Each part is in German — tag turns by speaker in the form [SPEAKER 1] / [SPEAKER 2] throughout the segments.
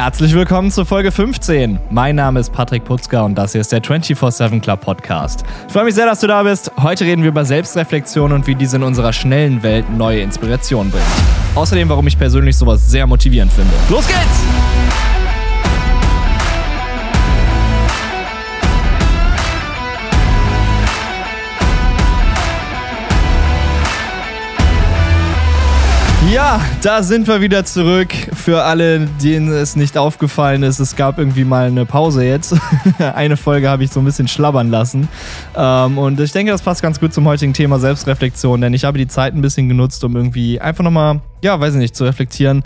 [SPEAKER 1] Herzlich willkommen zur Folge 15. Mein Name ist Patrick Putzka und das hier ist der 24-7 Club Podcast. Ich freue mich sehr, dass du da bist. Heute reden wir über Selbstreflexion und wie diese in unserer schnellen Welt neue Inspiration bringt. Außerdem, warum ich persönlich sowas sehr motivierend finde. Los geht's! Ja, da sind wir wieder zurück. Für alle, denen es nicht aufgefallen ist, es gab irgendwie mal eine Pause jetzt. eine Folge habe ich so ein bisschen schlabbern lassen. Ähm, und ich denke, das passt ganz gut zum heutigen Thema Selbstreflexion, denn ich habe die Zeit ein bisschen genutzt, um irgendwie einfach nochmal, ja, weiß ich nicht, zu reflektieren,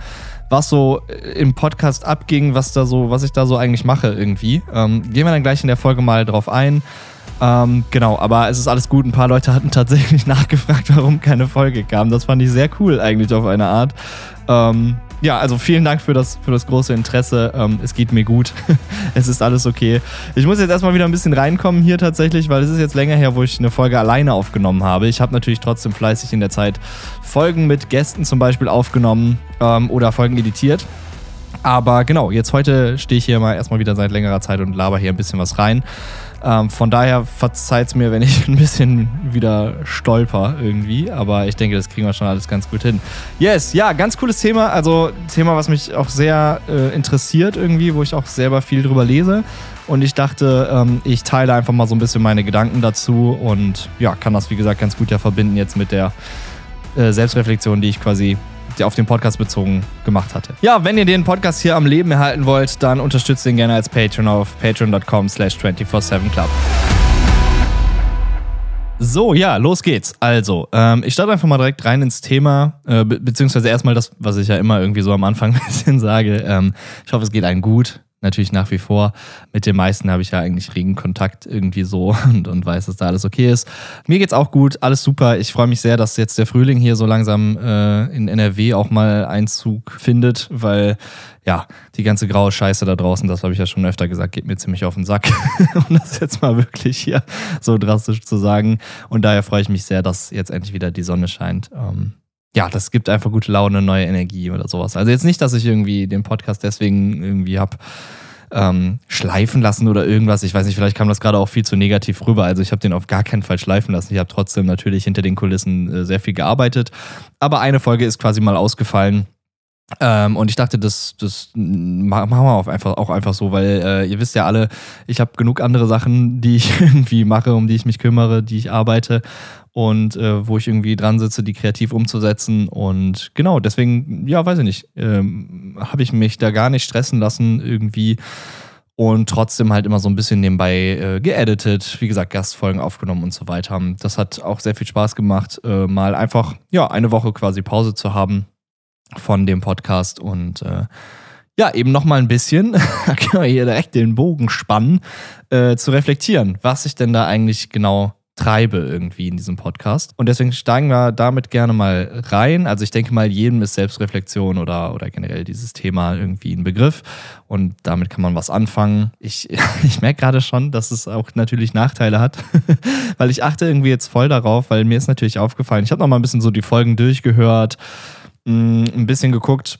[SPEAKER 1] was so im Podcast abging, was da so, was ich da so eigentlich mache irgendwie. Ähm, gehen wir dann gleich in der Folge mal drauf ein. Ähm, genau, aber es ist alles gut. Ein paar Leute hatten tatsächlich nachgefragt, warum keine Folge kam. Das fand ich sehr cool eigentlich auf eine Art. Ähm, ja, also vielen Dank für das, für das große Interesse. Ähm, es geht mir gut. es ist alles okay. Ich muss jetzt erstmal wieder ein bisschen reinkommen hier tatsächlich, weil es ist jetzt länger her, wo ich eine Folge alleine aufgenommen habe. Ich habe natürlich trotzdem fleißig in der Zeit Folgen mit Gästen zum Beispiel aufgenommen ähm, oder Folgen editiert. Aber genau, jetzt heute stehe ich hier mal erstmal wieder seit längerer Zeit und laber hier ein bisschen was rein. Ähm, von daher verzeiht es mir, wenn ich ein bisschen wieder stolper irgendwie. Aber ich denke, das kriegen wir schon alles ganz gut hin. Yes, ja, ganz cooles Thema. Also Thema, was mich auch sehr äh, interessiert irgendwie, wo ich auch selber viel drüber lese. Und ich dachte, ähm, ich teile einfach mal so ein bisschen meine Gedanken dazu und ja, kann das wie gesagt ganz gut ja verbinden jetzt mit der äh, Selbstreflexion, die ich quasi auf den Podcast bezogen gemacht hatte. Ja, wenn ihr den Podcast hier am Leben erhalten wollt, dann unterstützt ihn gerne als Patreon auf patreon.com slash 247club. So, ja, los geht's. Also, ähm, ich starte einfach mal direkt rein ins Thema, äh, be beziehungsweise erstmal das, was ich ja immer irgendwie so am Anfang ein bisschen sage. Ähm, ich hoffe, es geht einem gut natürlich nach wie vor. Mit den meisten habe ich ja eigentlich regen Kontakt irgendwie so und, und weiß, dass da alles okay ist. Mir geht's auch gut, alles super. Ich freue mich sehr, dass jetzt der Frühling hier so langsam äh, in NRW auch mal Einzug findet, weil ja, die ganze graue Scheiße da draußen, das habe ich ja schon öfter gesagt, geht mir ziemlich auf den Sack. um das jetzt mal wirklich hier so drastisch zu sagen. Und daher freue ich mich sehr, dass jetzt endlich wieder die Sonne scheint. Ähm, ja, das gibt einfach gute Laune, neue Energie oder sowas. Also jetzt nicht, dass ich irgendwie den Podcast deswegen irgendwie hab ähm, schleifen lassen oder irgendwas. Ich weiß nicht, vielleicht kam das gerade auch viel zu negativ rüber. Also ich habe den auf gar keinen Fall schleifen lassen. Ich habe trotzdem natürlich hinter den Kulissen äh, sehr viel gearbeitet. Aber eine Folge ist quasi mal ausgefallen. Ähm, und ich dachte, das, das machen wir auch einfach, auch einfach so, weil äh, ihr wisst ja alle, ich habe genug andere Sachen, die ich irgendwie mache, um die ich mich kümmere, die ich arbeite und äh, wo ich irgendwie dran sitze, die kreativ umzusetzen. Und genau, deswegen, ja, weiß ich nicht, ähm, habe ich mich da gar nicht stressen lassen irgendwie und trotzdem halt immer so ein bisschen nebenbei äh, geeditet, wie gesagt, Gastfolgen aufgenommen und so weiter. Das hat auch sehr viel Spaß gemacht, äh, mal einfach, ja, eine Woche quasi Pause zu haben von dem Podcast und äh, ja, eben nochmal ein bisschen, da können wir hier direkt den Bogen spannen, äh, zu reflektieren, was ich denn da eigentlich genau treibe irgendwie in diesem Podcast. Und deswegen steigen wir damit gerne mal rein. Also ich denke mal, jedem ist Selbstreflexion oder, oder generell dieses Thema irgendwie ein Begriff. Und damit kann man was anfangen. Ich, ich merke gerade schon, dass es auch natürlich Nachteile hat, weil ich achte irgendwie jetzt voll darauf, weil mir ist natürlich aufgefallen, ich habe noch mal ein bisschen so die Folgen durchgehört, mm, ein bisschen geguckt,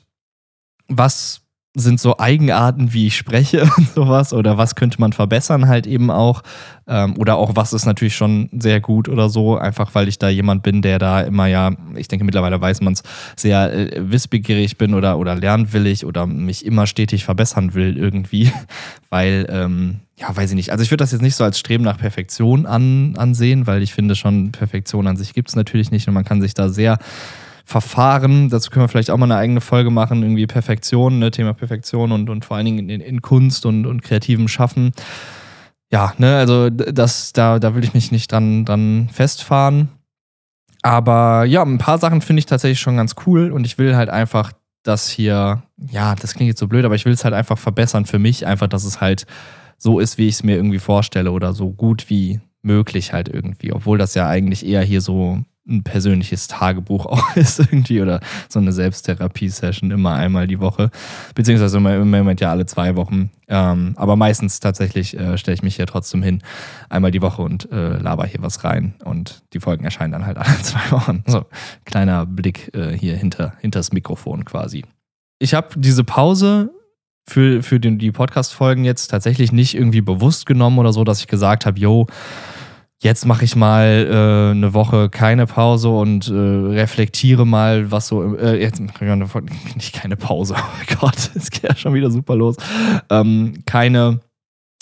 [SPEAKER 1] was sind so Eigenarten, wie ich spreche und sowas oder was könnte man verbessern halt eben auch ähm, oder auch was ist natürlich schon sehr gut oder so, einfach weil ich da jemand bin, der da immer ja, ich denke mittlerweile weiß man es, sehr äh, wissbegierig bin oder, oder lernwillig oder mich immer stetig verbessern will irgendwie, weil ähm, ja, weiß ich nicht. Also ich würde das jetzt nicht so als Streben nach Perfektion an, ansehen, weil ich finde schon, Perfektion an sich gibt es natürlich nicht und man kann sich da sehr Verfahren. Dazu können wir vielleicht auch mal eine eigene Folge machen, irgendwie Perfektion, ne, Thema Perfektion und, und vor allen Dingen in, in Kunst und, und kreativem Schaffen. Ja, ne, also das, da, da will ich mich nicht dran, dran festfahren. Aber ja, ein paar Sachen finde ich tatsächlich schon ganz cool und ich will halt einfach das hier, ja, das klingt jetzt so blöd, aber ich will es halt einfach verbessern für mich, einfach, dass es halt so ist, wie ich es mir irgendwie vorstelle oder so gut wie möglich halt irgendwie, obwohl das ja eigentlich eher hier so ein persönliches Tagebuch auch ist irgendwie oder so eine Selbsttherapie-Session immer einmal die Woche, beziehungsweise im Moment ja alle zwei Wochen. Ähm, aber meistens tatsächlich äh, stelle ich mich hier trotzdem hin, einmal die Woche und äh, laber hier was rein und die Folgen erscheinen dann halt alle zwei Wochen. So, kleiner Blick äh, hier hinter, hinter das Mikrofon quasi. Ich habe diese Pause für, für den, die Podcast-Folgen jetzt tatsächlich nicht irgendwie bewusst genommen oder so, dass ich gesagt habe, yo, jetzt mache ich mal äh, eine Woche keine Pause und äh, reflektiere mal, was so, äh, jetzt nicht keine Pause, oh Gott, es geht ja schon wieder super los. Ähm, keine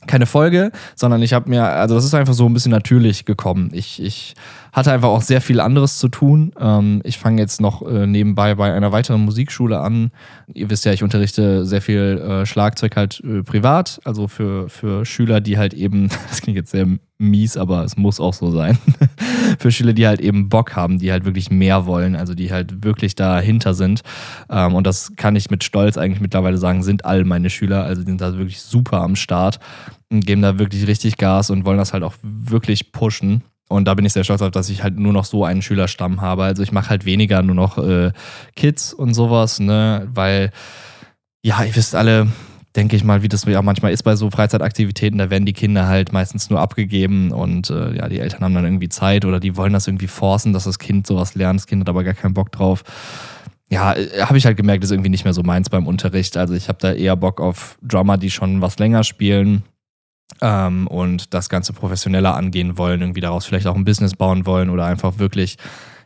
[SPEAKER 1] keine Folge, sondern ich habe mir, also das ist einfach so ein bisschen natürlich gekommen. Ich, ich hatte einfach auch sehr viel anderes zu tun. Ähm, ich fange jetzt noch äh, nebenbei bei einer weiteren Musikschule an. Ihr wisst ja, ich unterrichte sehr viel äh, Schlagzeug halt äh, privat, also für, für Schüler, die halt eben, das klingt jetzt sehr mies, aber es muss auch so sein, für Schüler, die halt eben Bock haben, die halt wirklich mehr wollen, also die halt wirklich dahinter sind. Ähm, und das kann ich mit Stolz eigentlich mittlerweile sagen, sind all meine Schüler, also die sind da wirklich super am Start und geben da wirklich richtig Gas und wollen das halt auch wirklich pushen. Und da bin ich sehr stolz auf, dass ich halt nur noch so einen Schülerstamm habe. Also ich mache halt weniger nur noch äh, Kids und sowas, ne? Weil, ja, ihr wisst alle, denke ich mal, wie das ja manchmal ist bei so Freizeitaktivitäten, da werden die Kinder halt meistens nur abgegeben und äh, ja, die Eltern haben dann irgendwie Zeit oder die wollen das irgendwie forcen, dass das Kind sowas lernt. Das Kind hat aber gar keinen Bock drauf. Ja, äh, habe ich halt gemerkt, ist irgendwie nicht mehr so meins beim Unterricht. Also ich habe da eher Bock auf Drummer, die schon was länger spielen ähm, und das Ganze professioneller angehen wollen, irgendwie daraus vielleicht auch ein Business bauen wollen oder einfach wirklich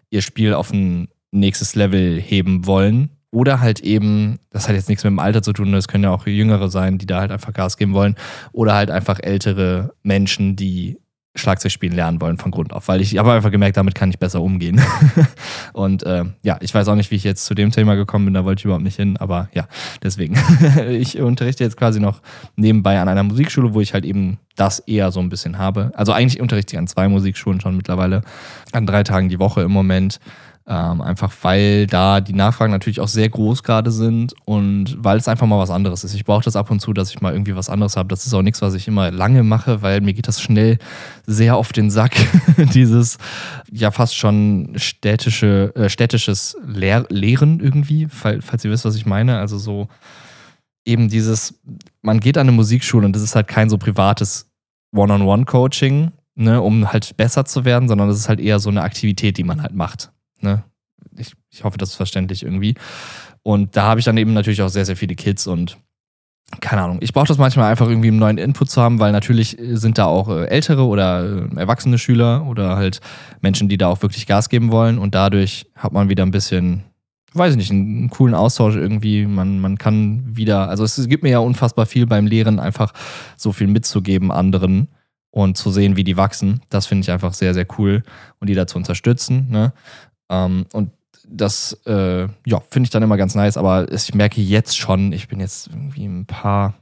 [SPEAKER 1] ihr Spiel auf ein nächstes Level heben wollen. Oder halt eben, das hat jetzt nichts mit dem Alter zu tun, das können ja auch Jüngere sein, die da halt einfach Gas geben wollen. Oder halt einfach ältere Menschen, die Schlagzeug spielen lernen wollen von Grund auf, weil ich habe einfach gemerkt, damit kann ich besser umgehen. und äh, ja, ich weiß auch nicht, wie ich jetzt zu dem Thema gekommen bin, da wollte ich überhaupt nicht hin, aber ja, deswegen. ich unterrichte jetzt quasi noch nebenbei an einer Musikschule, wo ich halt eben das eher so ein bisschen habe. Also eigentlich unterrichte ich an zwei Musikschulen schon mittlerweile, an drei Tagen die Woche im Moment. Ähm, einfach weil da die Nachfragen natürlich auch sehr groß gerade sind und weil es einfach mal was anderes ist. Ich brauche das ab und zu, dass ich mal irgendwie was anderes habe. Das ist auch nichts, was ich immer lange mache, weil mir geht das schnell sehr auf den Sack. Dieses ja fast schon städtische, äh, städtisches Lehr Lehren irgendwie, falls, falls ihr wisst, was ich meine. Also so eben dieses, man geht an eine Musikschule und das ist halt kein so privates One-on-One-Coaching, ne, um halt besser zu werden, sondern das ist halt eher so eine Aktivität, die man halt macht. Ne? Ich, ich hoffe, das ist verständlich irgendwie. Und da habe ich dann eben natürlich auch sehr, sehr viele Kids und keine Ahnung. Ich brauche das manchmal einfach irgendwie einen neuen Input zu haben, weil natürlich sind da auch äh, ältere oder äh, erwachsene Schüler oder halt Menschen, die da auch wirklich Gas geben wollen und dadurch hat man wieder ein bisschen, weiß ich nicht, einen, coolen Austausch irgendwie. Man, man kann wieder, also es gibt mir ja unfassbar viel beim Lehren, einfach so viel mitzugeben anderen und zu sehen, wie die wachsen. Das finde ich einfach sehr, sehr cool und die da zu unterstützen. Ne? Ähm, und das, äh, ja, finde ich dann immer ganz nice, aber ich merke jetzt schon, ich bin jetzt irgendwie ein paar,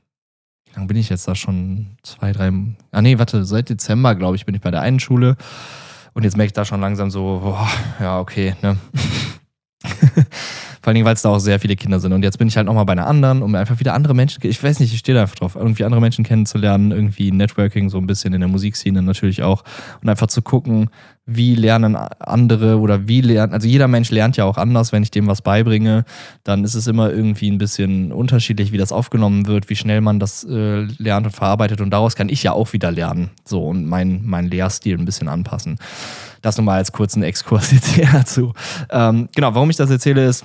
[SPEAKER 1] wie lange bin ich jetzt da schon? Zwei, drei, ah nee, warte, seit Dezember, glaube ich, bin ich bei der einen Schule und jetzt merke ich da schon langsam so, boah, ja, okay, ne. Vor allen Dingen, weil es da auch sehr viele Kinder sind. Und jetzt bin ich halt nochmal bei einer anderen, um einfach wieder andere Menschen, ich weiß nicht, ich stehe da einfach drauf, irgendwie andere Menschen kennenzulernen, irgendwie Networking so ein bisschen in der Musikszene natürlich auch. Und einfach zu gucken, wie lernen andere oder wie lernen, also jeder Mensch lernt ja auch anders, wenn ich dem was beibringe, dann ist es immer irgendwie ein bisschen unterschiedlich, wie das aufgenommen wird, wie schnell man das äh, lernt und verarbeitet und daraus kann ich ja auch wieder lernen, so und meinen mein Lehrstil ein bisschen anpassen. Das nochmal als kurzen Exkurs jetzt hier dazu. Ähm, genau, warum ich das erzähle ist,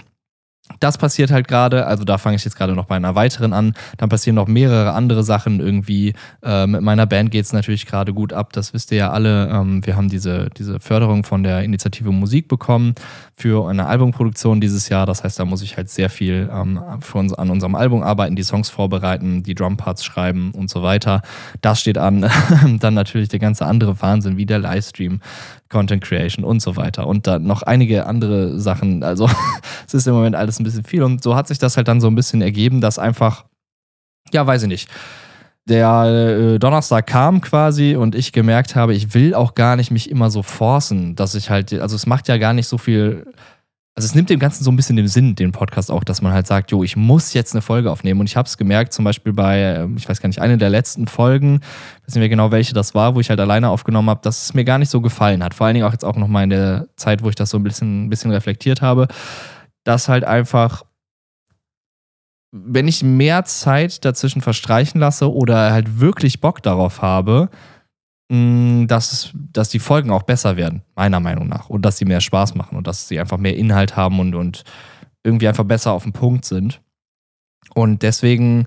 [SPEAKER 1] das passiert halt gerade, also da fange ich jetzt gerade noch bei einer weiteren an. Dann passieren noch mehrere andere Sachen irgendwie. Äh, mit meiner Band geht es natürlich gerade gut ab, das wisst ihr ja alle. Ähm, wir haben diese, diese Förderung von der Initiative Musik bekommen für eine Albumproduktion dieses Jahr. Das heißt, da muss ich halt sehr viel ähm, uns, an unserem Album arbeiten, die Songs vorbereiten, die Drumparts schreiben und so weiter. Das steht an. Dann natürlich der ganze andere Wahnsinn, wie der Livestream, Content Creation und so weiter. Und dann noch einige andere Sachen. Also es ist im Moment alles ein bisschen viel. Und so hat sich das halt dann so ein bisschen ergeben, dass einfach, ja, weiß ich nicht der äh, Donnerstag kam quasi und ich gemerkt habe, ich will auch gar nicht mich immer so forcen, dass ich halt, also es macht ja gar nicht so viel, also es nimmt dem Ganzen so ein bisschen den Sinn, den Podcast auch, dass man halt sagt, jo, ich muss jetzt eine Folge aufnehmen. Und ich habe es gemerkt, zum Beispiel bei, ähm, ich weiß gar nicht, eine der letzten Folgen, nicht mehr genau, welche das war, wo ich halt alleine aufgenommen habe, dass es mir gar nicht so gefallen hat. Vor allen Dingen auch jetzt auch nochmal in der Zeit, wo ich das so ein bisschen, ein bisschen reflektiert habe, dass halt einfach wenn ich mehr Zeit dazwischen verstreichen lasse oder halt wirklich Bock darauf habe, dass, dass die Folgen auch besser werden, meiner Meinung nach. Und dass sie mehr Spaß machen und dass sie einfach mehr Inhalt haben und, und irgendwie einfach besser auf den Punkt sind. Und deswegen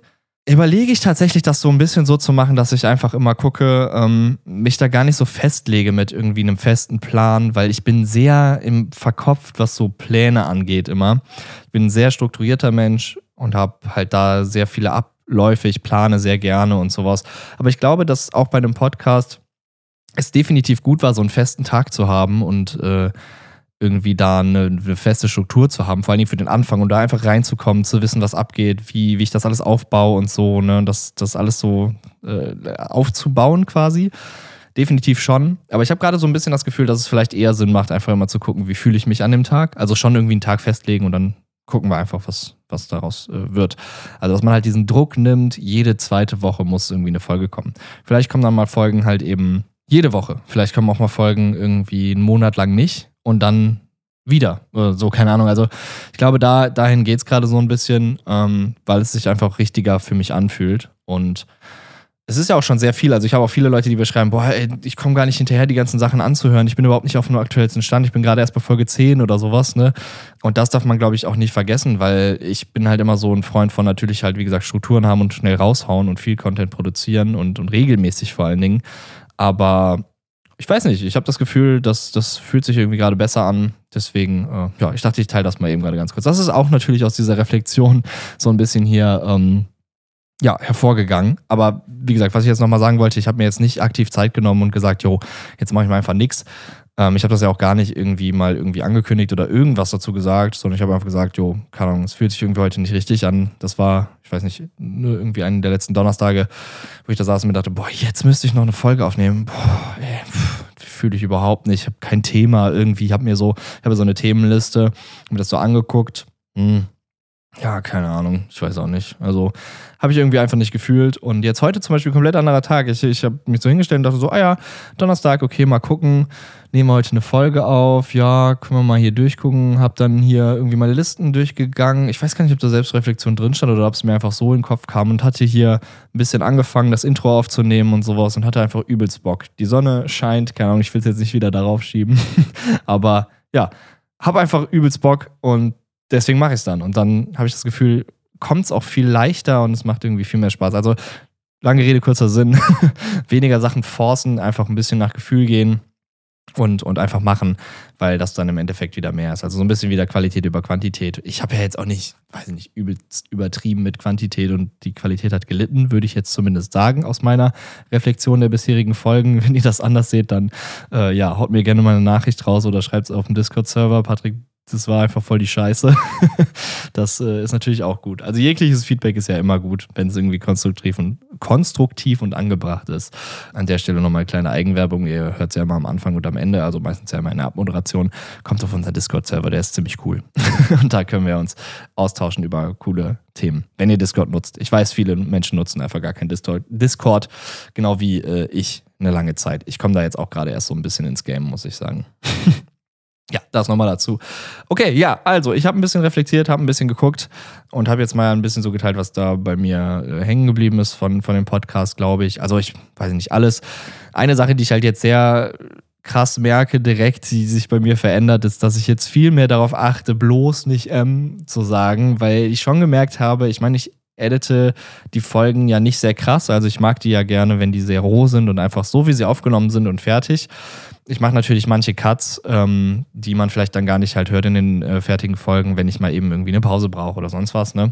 [SPEAKER 1] überlege ich tatsächlich, das so ein bisschen so zu machen, dass ich einfach immer gucke, ähm, mich da gar nicht so festlege mit irgendwie einem festen Plan, weil ich bin sehr im verkopft, was so Pläne angeht immer. Ich bin ein sehr strukturierter Mensch und habe halt da sehr viele Abläufe. Ich plane sehr gerne und sowas. Aber ich glaube, dass auch bei einem Podcast es definitiv gut war, so einen festen Tag zu haben und äh, irgendwie da eine, eine, feste Struktur zu haben, vor allem für den Anfang und da einfach reinzukommen, zu wissen, was abgeht, wie, wie ich das alles aufbaue und so, ne, das, das alles so äh, aufzubauen quasi. Definitiv schon. Aber ich habe gerade so ein bisschen das Gefühl, dass es vielleicht eher Sinn macht, einfach immer zu gucken, wie fühle ich mich an dem Tag. Also schon irgendwie einen Tag festlegen und dann gucken wir einfach, was, was daraus äh, wird. Also, dass man halt diesen Druck nimmt, jede zweite Woche muss irgendwie eine Folge kommen. Vielleicht kommen dann mal Folgen halt eben jede Woche. Vielleicht kommen auch mal Folgen irgendwie einen Monat lang nicht und dann wieder. so, keine Ahnung. Also ich glaube, da, dahin geht es gerade so ein bisschen, ähm, weil es sich einfach richtiger für mich anfühlt. Und es ist ja auch schon sehr viel. Also ich habe auch viele Leute, die beschreiben, boah, ey, ich komme gar nicht hinterher, die ganzen Sachen anzuhören. Ich bin überhaupt nicht auf dem aktuellsten Stand. Ich bin gerade erst bei Folge 10 oder sowas, ne? Und das darf man, glaube ich, auch nicht vergessen, weil ich bin halt immer so ein Freund von natürlich halt, wie gesagt, Strukturen haben und schnell raushauen und viel Content produzieren und, und regelmäßig vor allen Dingen. Aber ich weiß nicht, ich habe das Gefühl, dass das fühlt sich irgendwie gerade besser an. Deswegen, äh, ja, ich dachte, ich teile das mal eben gerade ganz kurz. Das ist auch natürlich aus dieser Reflexion so ein bisschen hier ähm, ja, hervorgegangen. Aber wie gesagt, was ich jetzt nochmal sagen wollte, ich habe mir jetzt nicht aktiv Zeit genommen und gesagt, jo, jetzt mache ich mal einfach nichts. Ähm, ich habe das ja auch gar nicht irgendwie mal irgendwie angekündigt oder irgendwas dazu gesagt, sondern ich habe einfach gesagt, jo, keine Ahnung, es fühlt sich irgendwie heute nicht richtig an. Das war, ich weiß nicht, nur irgendwie einen der letzten Donnerstage, wo ich da saß und mir dachte, boah, jetzt müsste ich noch eine Folge aufnehmen. Boah, ey, fühle ich überhaupt nicht. Ich habe kein Thema irgendwie. Ich habe mir so, ich habe so eine Themenliste, mir das so angeguckt. Hm. Ja, keine Ahnung. Ich weiß auch nicht. Also habe ich irgendwie einfach nicht gefühlt. Und jetzt heute zum Beispiel komplett anderer Tag. Ich, ich habe mich so hingestellt und dachte so, ah ja, Donnerstag, okay, mal gucken nehmen wir heute eine Folge auf, ja, können wir mal hier durchgucken, hab dann hier irgendwie meine Listen durchgegangen. Ich weiß gar nicht, ob da Selbstreflexion drin stand oder ob es mir einfach so in den Kopf kam und hatte hier ein bisschen angefangen, das Intro aufzunehmen und sowas und hatte einfach übelst Bock. Die Sonne scheint, keine Ahnung, ich will es jetzt nicht wieder darauf schieben, aber ja, hab einfach übelst Bock und deswegen mache ich es dann. Und dann habe ich das Gefühl, kommt es auch viel leichter und es macht irgendwie viel mehr Spaß. Also lange Rede, kurzer Sinn. Weniger Sachen forcen, einfach ein bisschen nach Gefühl gehen und, und einfach machen, weil das dann im Endeffekt wieder mehr ist. Also so ein bisschen wieder Qualität über Quantität. Ich habe ja jetzt auch nicht, weiß ich nicht, übelst übertrieben mit Quantität und die Qualität hat gelitten, würde ich jetzt zumindest sagen, aus meiner Reflexion der bisherigen Folgen. Wenn ihr das anders seht, dann äh, ja, haut mir gerne mal eine Nachricht raus oder schreibt es auf dem Discord-Server. Patrick das war einfach voll die Scheiße. Das äh, ist natürlich auch gut. Also jegliches Feedback ist ja immer gut, wenn es irgendwie konstruktiv und, konstruktiv und angebracht ist. An der Stelle nochmal eine kleine Eigenwerbung. Ihr hört es ja immer am Anfang und am Ende, also meistens ja immer in Abmoderation. Kommt auf unseren Discord-Server, der ist ziemlich cool. und da können wir uns austauschen über coole Themen, wenn ihr Discord nutzt. Ich weiß, viele Menschen nutzen einfach gar kein Discord, genau wie äh, ich eine lange Zeit. Ich komme da jetzt auch gerade erst so ein bisschen ins Game, muss ich sagen. Ja, das nochmal dazu. Okay, ja, also ich habe ein bisschen reflektiert, habe ein bisschen geguckt und habe jetzt mal ein bisschen so geteilt, was da bei mir äh, hängen geblieben ist von, von dem Podcast, glaube ich. Also ich weiß nicht alles. Eine Sache, die ich halt jetzt sehr krass merke, direkt, die sich bei mir verändert, ist, dass ich jetzt viel mehr darauf achte, bloß nicht M zu sagen, weil ich schon gemerkt habe, ich meine, ich edite die Folgen ja nicht sehr krass. Also ich mag die ja gerne, wenn die sehr roh sind und einfach so, wie sie aufgenommen sind und fertig ich mache natürlich manche Cuts, ähm, die man vielleicht dann gar nicht halt hört in den äh, fertigen Folgen, wenn ich mal eben irgendwie eine Pause brauche oder sonst was, ne?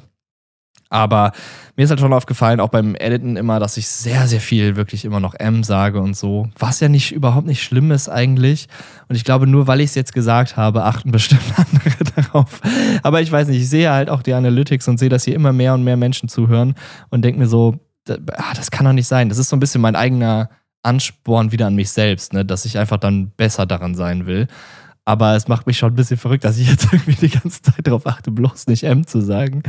[SPEAKER 1] Aber mir ist halt schon aufgefallen, auch beim Editen immer, dass ich sehr, sehr viel wirklich immer noch M sage und so. Was ja nicht überhaupt nicht schlimm ist eigentlich. Und ich glaube, nur weil ich es jetzt gesagt habe, achten bestimmt andere darauf. Aber ich weiß nicht, ich sehe halt auch die Analytics und sehe, dass hier immer mehr und mehr Menschen zuhören und denke mir so, ah, das kann doch nicht sein. Das ist so ein bisschen mein eigener Ansporn wieder an mich selbst, ne? dass ich einfach dann besser daran sein will. Aber es macht mich schon ein bisschen verrückt, dass ich jetzt irgendwie die ganze Zeit darauf achte, bloß nicht M zu sagen.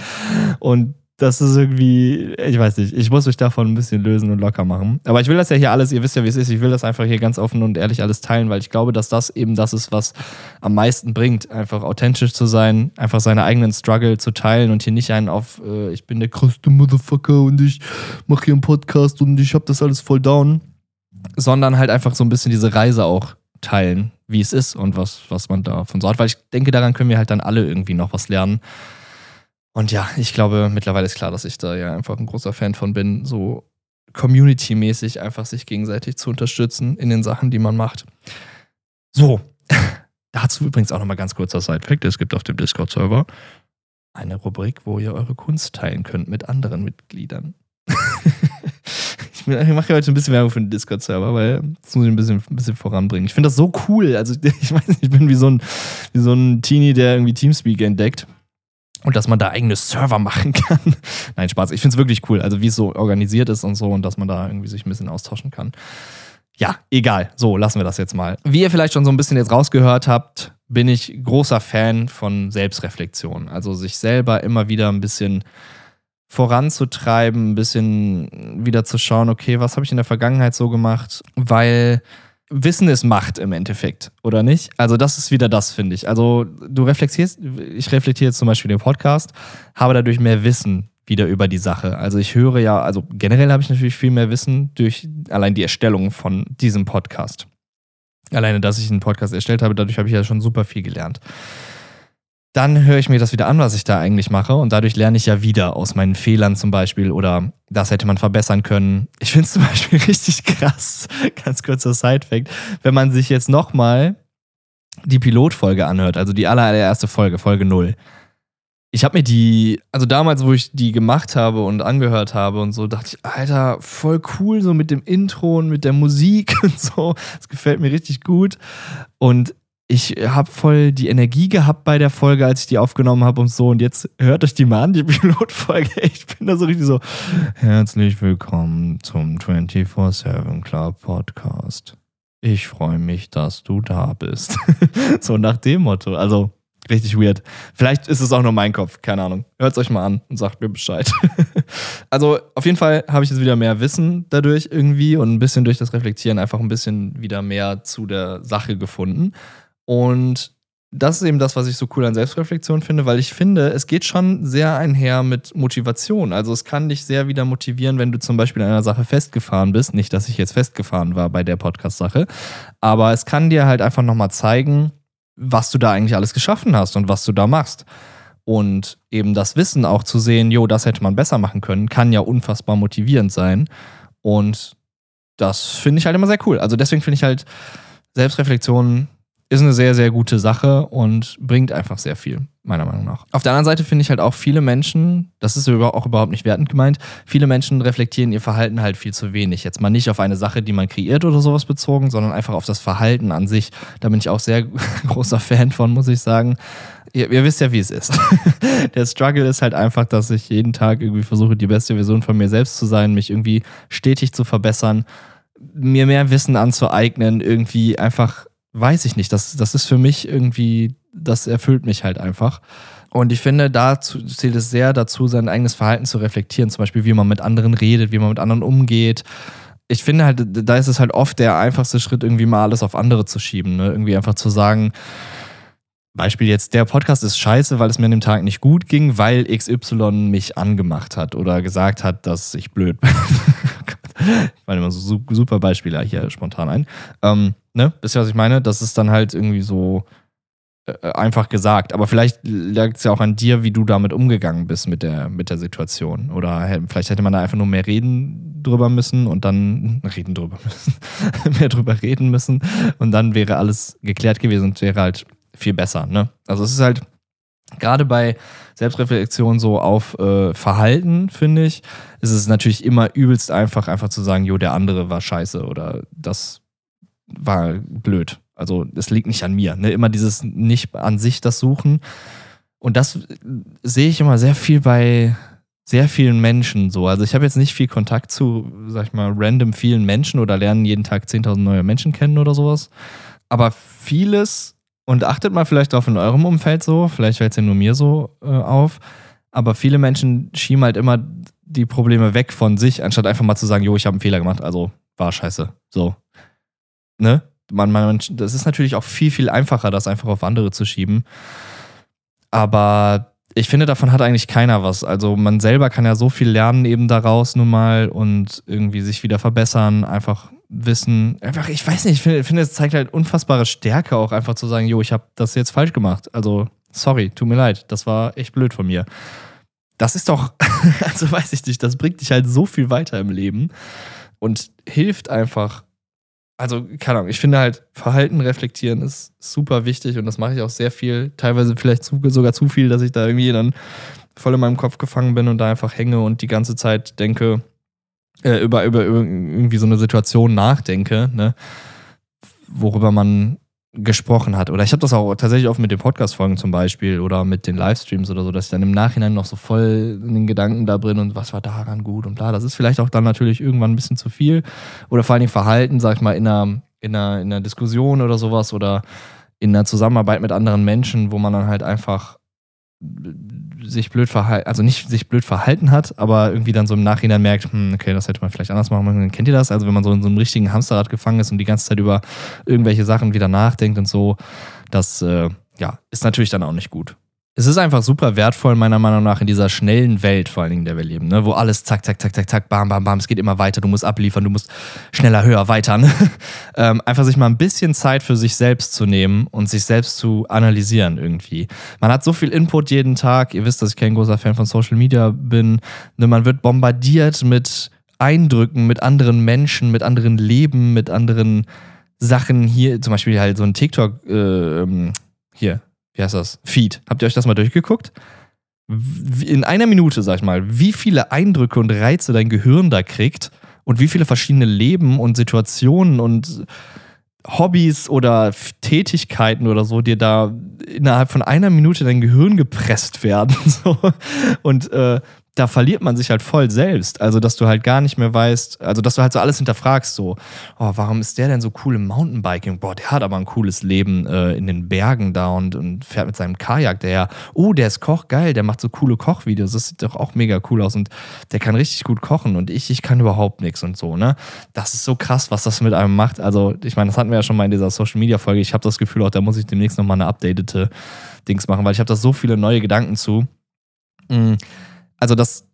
[SPEAKER 1] Und das ist irgendwie, ich weiß nicht, ich muss mich davon ein bisschen lösen und locker machen. Aber ich will das ja hier alles, ihr wisst ja, wie es ist, ich will das einfach hier ganz offen und ehrlich alles teilen, weil ich glaube, dass das eben das ist, was am meisten bringt, einfach authentisch zu sein, einfach seine eigenen Struggle zu teilen und hier nicht einen auf, äh, ich bin der größte Motherfucker und ich mache hier einen Podcast und ich habe das alles voll down sondern halt einfach so ein bisschen diese Reise auch teilen, wie es ist und was, was man davon so hat. Weil ich denke, daran können wir halt dann alle irgendwie noch was lernen. Und ja, ich glaube, mittlerweile ist klar, dass ich da ja einfach ein großer Fan von bin, so community-mäßig einfach sich gegenseitig zu unterstützen in den Sachen, die man macht. So, dazu übrigens auch nochmal ganz kurzer Side-Fact: Es gibt auf dem Discord-Server eine Rubrik, wo ihr eure Kunst teilen könnt mit anderen Mitgliedern. ich, mache heute ein bisschen Werbung für den Discord-Server, weil das muss ich ein bisschen, ein bisschen voranbringen. Ich finde das so cool. Also, ich weiß nicht, ich bin wie so ein, wie so ein Teenie, der irgendwie Teamspeak entdeckt und dass man da eigene Server machen kann. Nein, Spaß. Ich finde es wirklich cool. Also wie es so organisiert ist und so und dass man da irgendwie sich ein bisschen austauschen kann. Ja, egal. So, lassen wir das jetzt mal. Wie ihr vielleicht schon so ein bisschen jetzt rausgehört habt, bin ich großer Fan von Selbstreflexion. Also sich selber immer wieder ein bisschen voranzutreiben, ein bisschen wieder zu schauen, okay, was habe ich in der Vergangenheit so gemacht? Weil Wissen ist Macht im Endeffekt, oder nicht? Also, das ist wieder das, finde ich. Also, du reflektierst, ich reflektiere jetzt zum Beispiel den Podcast, habe dadurch mehr Wissen wieder über die Sache. Also, ich höre ja, also generell habe ich natürlich viel mehr Wissen durch allein die Erstellung von diesem Podcast. Alleine, dass ich einen Podcast erstellt habe, dadurch habe ich ja schon super viel gelernt dann höre ich mir das wieder an, was ich da eigentlich mache. Und dadurch lerne ich ja wieder aus meinen Fehlern zum Beispiel oder das hätte man verbessern können. Ich finde es zum Beispiel richtig krass, ganz kurzer Side-Fact, wenn man sich jetzt nochmal die Pilotfolge anhört, also die allererste Folge, Folge 0. Ich habe mir die, also damals, wo ich die gemacht habe und angehört habe und so, dachte ich, Alter, voll cool, so mit dem Intro und mit der Musik und so. Das gefällt mir richtig gut. Und ich habe voll die Energie gehabt bei der Folge, als ich die aufgenommen habe und so. Und jetzt hört euch die mal an, die Pilotfolge. Ich bin da so richtig so. Herzlich willkommen zum 24-7 Club Podcast. Ich freue mich, dass du da bist. so nach dem Motto. Also richtig weird. Vielleicht ist es auch nur mein Kopf, keine Ahnung. Hört es euch mal an und sagt mir Bescheid. also auf jeden Fall habe ich jetzt wieder mehr Wissen dadurch irgendwie und ein bisschen durch das Reflektieren einfach ein bisschen wieder mehr zu der Sache gefunden. Und das ist eben das, was ich so cool an Selbstreflexion finde, weil ich finde, es geht schon sehr einher mit Motivation. Also es kann dich sehr wieder motivieren, wenn du zum Beispiel in einer Sache festgefahren bist. Nicht, dass ich jetzt festgefahren war bei der Podcast-Sache, aber es kann dir halt einfach nochmal zeigen, was du da eigentlich alles geschaffen hast und was du da machst. Und eben das Wissen auch zu sehen, jo, das hätte man besser machen können, kann ja unfassbar motivierend sein. Und das finde ich halt immer sehr cool. Also deswegen finde ich halt Selbstreflexion ist eine sehr, sehr gute Sache und bringt einfach sehr viel, meiner Meinung nach. Auf der anderen Seite finde ich halt auch viele Menschen, das ist auch überhaupt nicht wertend gemeint, viele Menschen reflektieren ihr Verhalten halt viel zu wenig. Jetzt mal nicht auf eine Sache, die man kreiert oder sowas bezogen, sondern einfach auf das Verhalten an sich. Da bin ich auch sehr großer Fan von, muss ich sagen. Ihr, ihr wisst ja, wie es ist. Der Struggle ist halt einfach, dass ich jeden Tag irgendwie versuche, die beste Version von mir selbst zu sein, mich irgendwie stetig zu verbessern, mir mehr Wissen anzueignen, irgendwie einfach weiß ich nicht. Das, das ist für mich irgendwie, das erfüllt mich halt einfach. Und ich finde, da zählt es sehr dazu, sein eigenes Verhalten zu reflektieren. Zum Beispiel, wie man mit anderen redet, wie man mit anderen umgeht. Ich finde halt, da ist es halt oft der einfachste Schritt, irgendwie mal alles auf andere zu schieben. Ne? Irgendwie einfach zu sagen, Beispiel jetzt, der Podcast ist scheiße, weil es mir an dem Tag nicht gut ging, weil XY mich angemacht hat oder gesagt hat, dass ich blöd bin. ich meine immer so super Beispiele hier spontan ein. Ähm, ne? Wisst ihr, was ich meine? Das ist dann halt irgendwie so äh, einfach gesagt. Aber vielleicht lag es ja auch an dir, wie du damit umgegangen bist mit der, mit der Situation. Oder vielleicht hätte man da einfach nur mehr reden drüber müssen und dann reden drüber müssen. mehr drüber reden müssen. Und dann wäre alles geklärt gewesen und wäre halt viel besser. Ne? Also es ist halt gerade bei Selbstreflexion so auf äh, Verhalten, finde ich, ist es natürlich immer übelst einfach, einfach zu sagen, jo, der andere war scheiße oder das war blöd. Also es liegt nicht an mir. Ne? Immer dieses nicht an sich das Suchen. Und das sehe ich immer sehr viel bei sehr vielen Menschen so. Also ich habe jetzt nicht viel Kontakt zu, sag ich mal, random vielen Menschen oder lernen jeden Tag 10.000 neue Menschen kennen oder sowas. Aber vieles, und achtet mal vielleicht auch in eurem Umfeld so, vielleicht fällt es ja nur mir so äh, auf, aber viele Menschen schieben halt immer die Probleme weg von sich, anstatt einfach mal zu sagen, jo, ich habe einen Fehler gemacht, also war scheiße. So ne? Man, man, das ist natürlich auch viel, viel einfacher, das einfach auf andere zu schieben. Aber ich finde, davon hat eigentlich keiner was. Also man selber kann ja so viel lernen eben daraus nun mal und irgendwie sich wieder verbessern, einfach wissen, einfach, ich weiß nicht, ich finde, finde es zeigt halt unfassbare Stärke auch einfach zu sagen, jo, ich habe das jetzt falsch gemacht. Also, sorry, tut mir leid, das war echt blöd von mir. das ist doch, also weiß ich nicht, das bringt dich halt so viel weiter im Leben und hilft einfach. Also, keine Ahnung, ich finde halt, Verhalten reflektieren ist super wichtig und das mache ich auch sehr viel. Teilweise vielleicht zu, sogar zu viel, dass ich da irgendwie dann voll in meinem Kopf gefangen bin und da einfach hänge und die ganze Zeit denke, äh, über, über, über irgendwie so eine Situation nachdenke, ne? worüber man gesprochen hat. Oder ich habe das auch tatsächlich oft mit den Podcast-Folgen zum Beispiel oder mit den Livestreams oder so, dass ich dann im Nachhinein noch so voll in den Gedanken da drin und was war daran gut und bla. Das ist vielleicht auch dann natürlich irgendwann ein bisschen zu viel. Oder vor allen Dingen Verhalten, sag ich mal, in einer, in einer, in einer Diskussion oder sowas oder in einer Zusammenarbeit mit anderen Menschen, wo man dann halt einfach sich blöd verhalten, also nicht sich blöd verhalten hat, aber irgendwie dann so im Nachhinein merkt, hm, okay, das hätte man vielleicht anders machen können. Kennt ihr das? Also wenn man so in so einem richtigen Hamsterrad gefangen ist und die ganze Zeit über irgendwelche Sachen wieder nachdenkt und so, das äh, ja, ist natürlich dann auch nicht gut es ist einfach super wertvoll, meiner Meinung nach, in dieser schnellen Welt, vor allen Dingen, in der wir leben, ne? wo alles zack, zack, zack, zack, zack, bam, bam, bam, es geht immer weiter, du musst abliefern, du musst schneller, höher, weiter. Ne? ähm, einfach sich mal ein bisschen Zeit für sich selbst zu nehmen und sich selbst zu analysieren irgendwie. Man hat so viel Input jeden Tag, ihr wisst, dass ich kein großer Fan von Social Media bin, ne? man wird bombardiert mit Eindrücken, mit anderen Menschen, mit anderen Leben, mit anderen Sachen hier, zum Beispiel halt so ein TikTok, äh, ähm, hier, wie heißt das? Feed. Habt ihr euch das mal durchgeguckt? In einer Minute, sag ich mal, wie viele Eindrücke und Reize dein Gehirn da kriegt und wie viele verschiedene Leben und Situationen und Hobbys oder Tätigkeiten oder so dir da innerhalb von einer Minute dein Gehirn gepresst werden. So. Und äh, da verliert man sich halt voll selbst. Also, dass du halt gar nicht mehr weißt, also, dass du halt so alles hinterfragst, so, oh, warum ist der denn so cool im Mountainbiking? Boah, der hat aber ein cooles Leben äh, in den Bergen da und, und fährt mit seinem Kajak. Der, oh, der ist Koch, geil, der macht so coole Kochvideos. Das sieht doch auch mega cool aus und der kann richtig gut kochen und ich, ich kann überhaupt nichts und so, ne? Das ist so krass, was das mit einem macht. Also, ich meine, das hatten wir ja schon mal in dieser Social Media Folge. Ich habe das Gefühl, auch da muss ich demnächst nochmal eine updatete Dings machen, weil ich habe da so viele neue Gedanken zu. Mhm also das,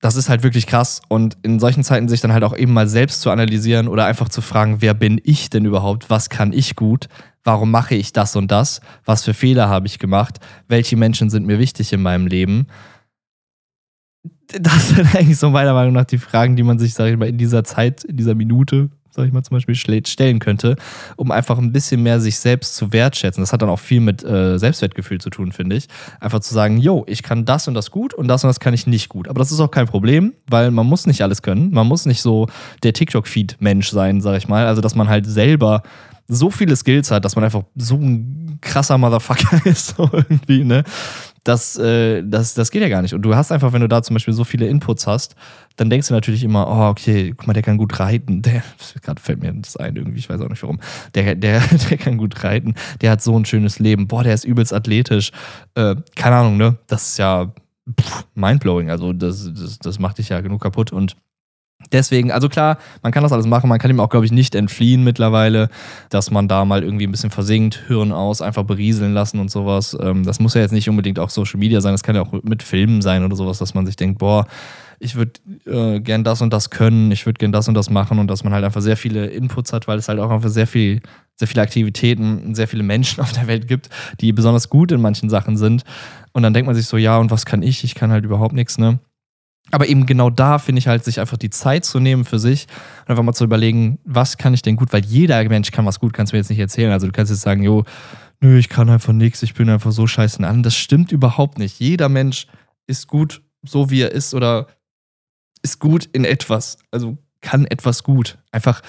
[SPEAKER 1] das ist halt wirklich krass. Und in solchen Zeiten sich dann halt auch eben mal selbst zu analysieren oder einfach zu fragen, wer bin ich denn überhaupt? Was kann ich gut? Warum mache ich das und das? Was für Fehler habe ich gemacht? Welche Menschen sind mir wichtig in meinem Leben? Das sind eigentlich so meiner Meinung nach die Fragen, die man sich, sag ich mal, in dieser Zeit, in dieser Minute sag ich mal, zum Beispiel stellen könnte, um einfach ein bisschen mehr sich selbst zu wertschätzen. Das hat dann auch viel mit äh, Selbstwertgefühl zu tun, finde ich. Einfach zu sagen, yo, ich kann das und das gut und das und das kann ich nicht gut. Aber das ist auch kein Problem, weil man muss nicht alles können. Man muss nicht so der TikTok-Feed-Mensch sein, sag ich mal. Also, dass man halt selber so viele Skills hat, dass man einfach so ein krasser Motherfucker ist, so irgendwie, ne? Das, äh, das, das geht ja gar nicht. Und du hast einfach, wenn du da zum Beispiel so viele Inputs hast, dann denkst du natürlich immer, oh, okay, guck mal, der kann gut reiten. Der, gerade fällt mir das ein irgendwie, ich weiß auch nicht warum. Der, der, der kann gut reiten. Der hat so ein schönes Leben. Boah, der ist übelst athletisch. Äh, keine Ahnung, ne? Das ist ja pff, mindblowing. Also, das, das, das macht dich ja genug kaputt. Und Deswegen, also klar, man kann das alles machen, man kann ihm auch, glaube ich, nicht entfliehen mittlerweile, dass man da mal irgendwie ein bisschen versinkt, Hirn aus, einfach berieseln lassen und sowas. Ähm, das muss ja jetzt nicht unbedingt auch Social Media sein, das kann ja auch mit Filmen sein oder sowas, dass man sich denkt, boah, ich würde äh, gern das und das können, ich würde gern das und das machen und dass man halt einfach sehr viele Inputs hat, weil es halt auch einfach sehr viel, sehr viele Aktivitäten, sehr viele Menschen auf der Welt gibt, die besonders gut in manchen Sachen sind. Und dann denkt man sich so, ja, und was kann ich? Ich kann halt überhaupt nichts, ne? Aber eben genau da finde ich halt, sich einfach die Zeit zu nehmen für sich und einfach mal zu überlegen, was kann ich denn gut, weil jeder Mensch kann was gut, kannst du mir jetzt nicht erzählen. Also du kannst jetzt sagen, jo, nö, ich kann einfach nichts, ich bin einfach so scheiße an. Das stimmt überhaupt nicht. Jeder Mensch ist gut, so wie er ist oder ist gut in etwas. Also kann etwas gut. Einfach,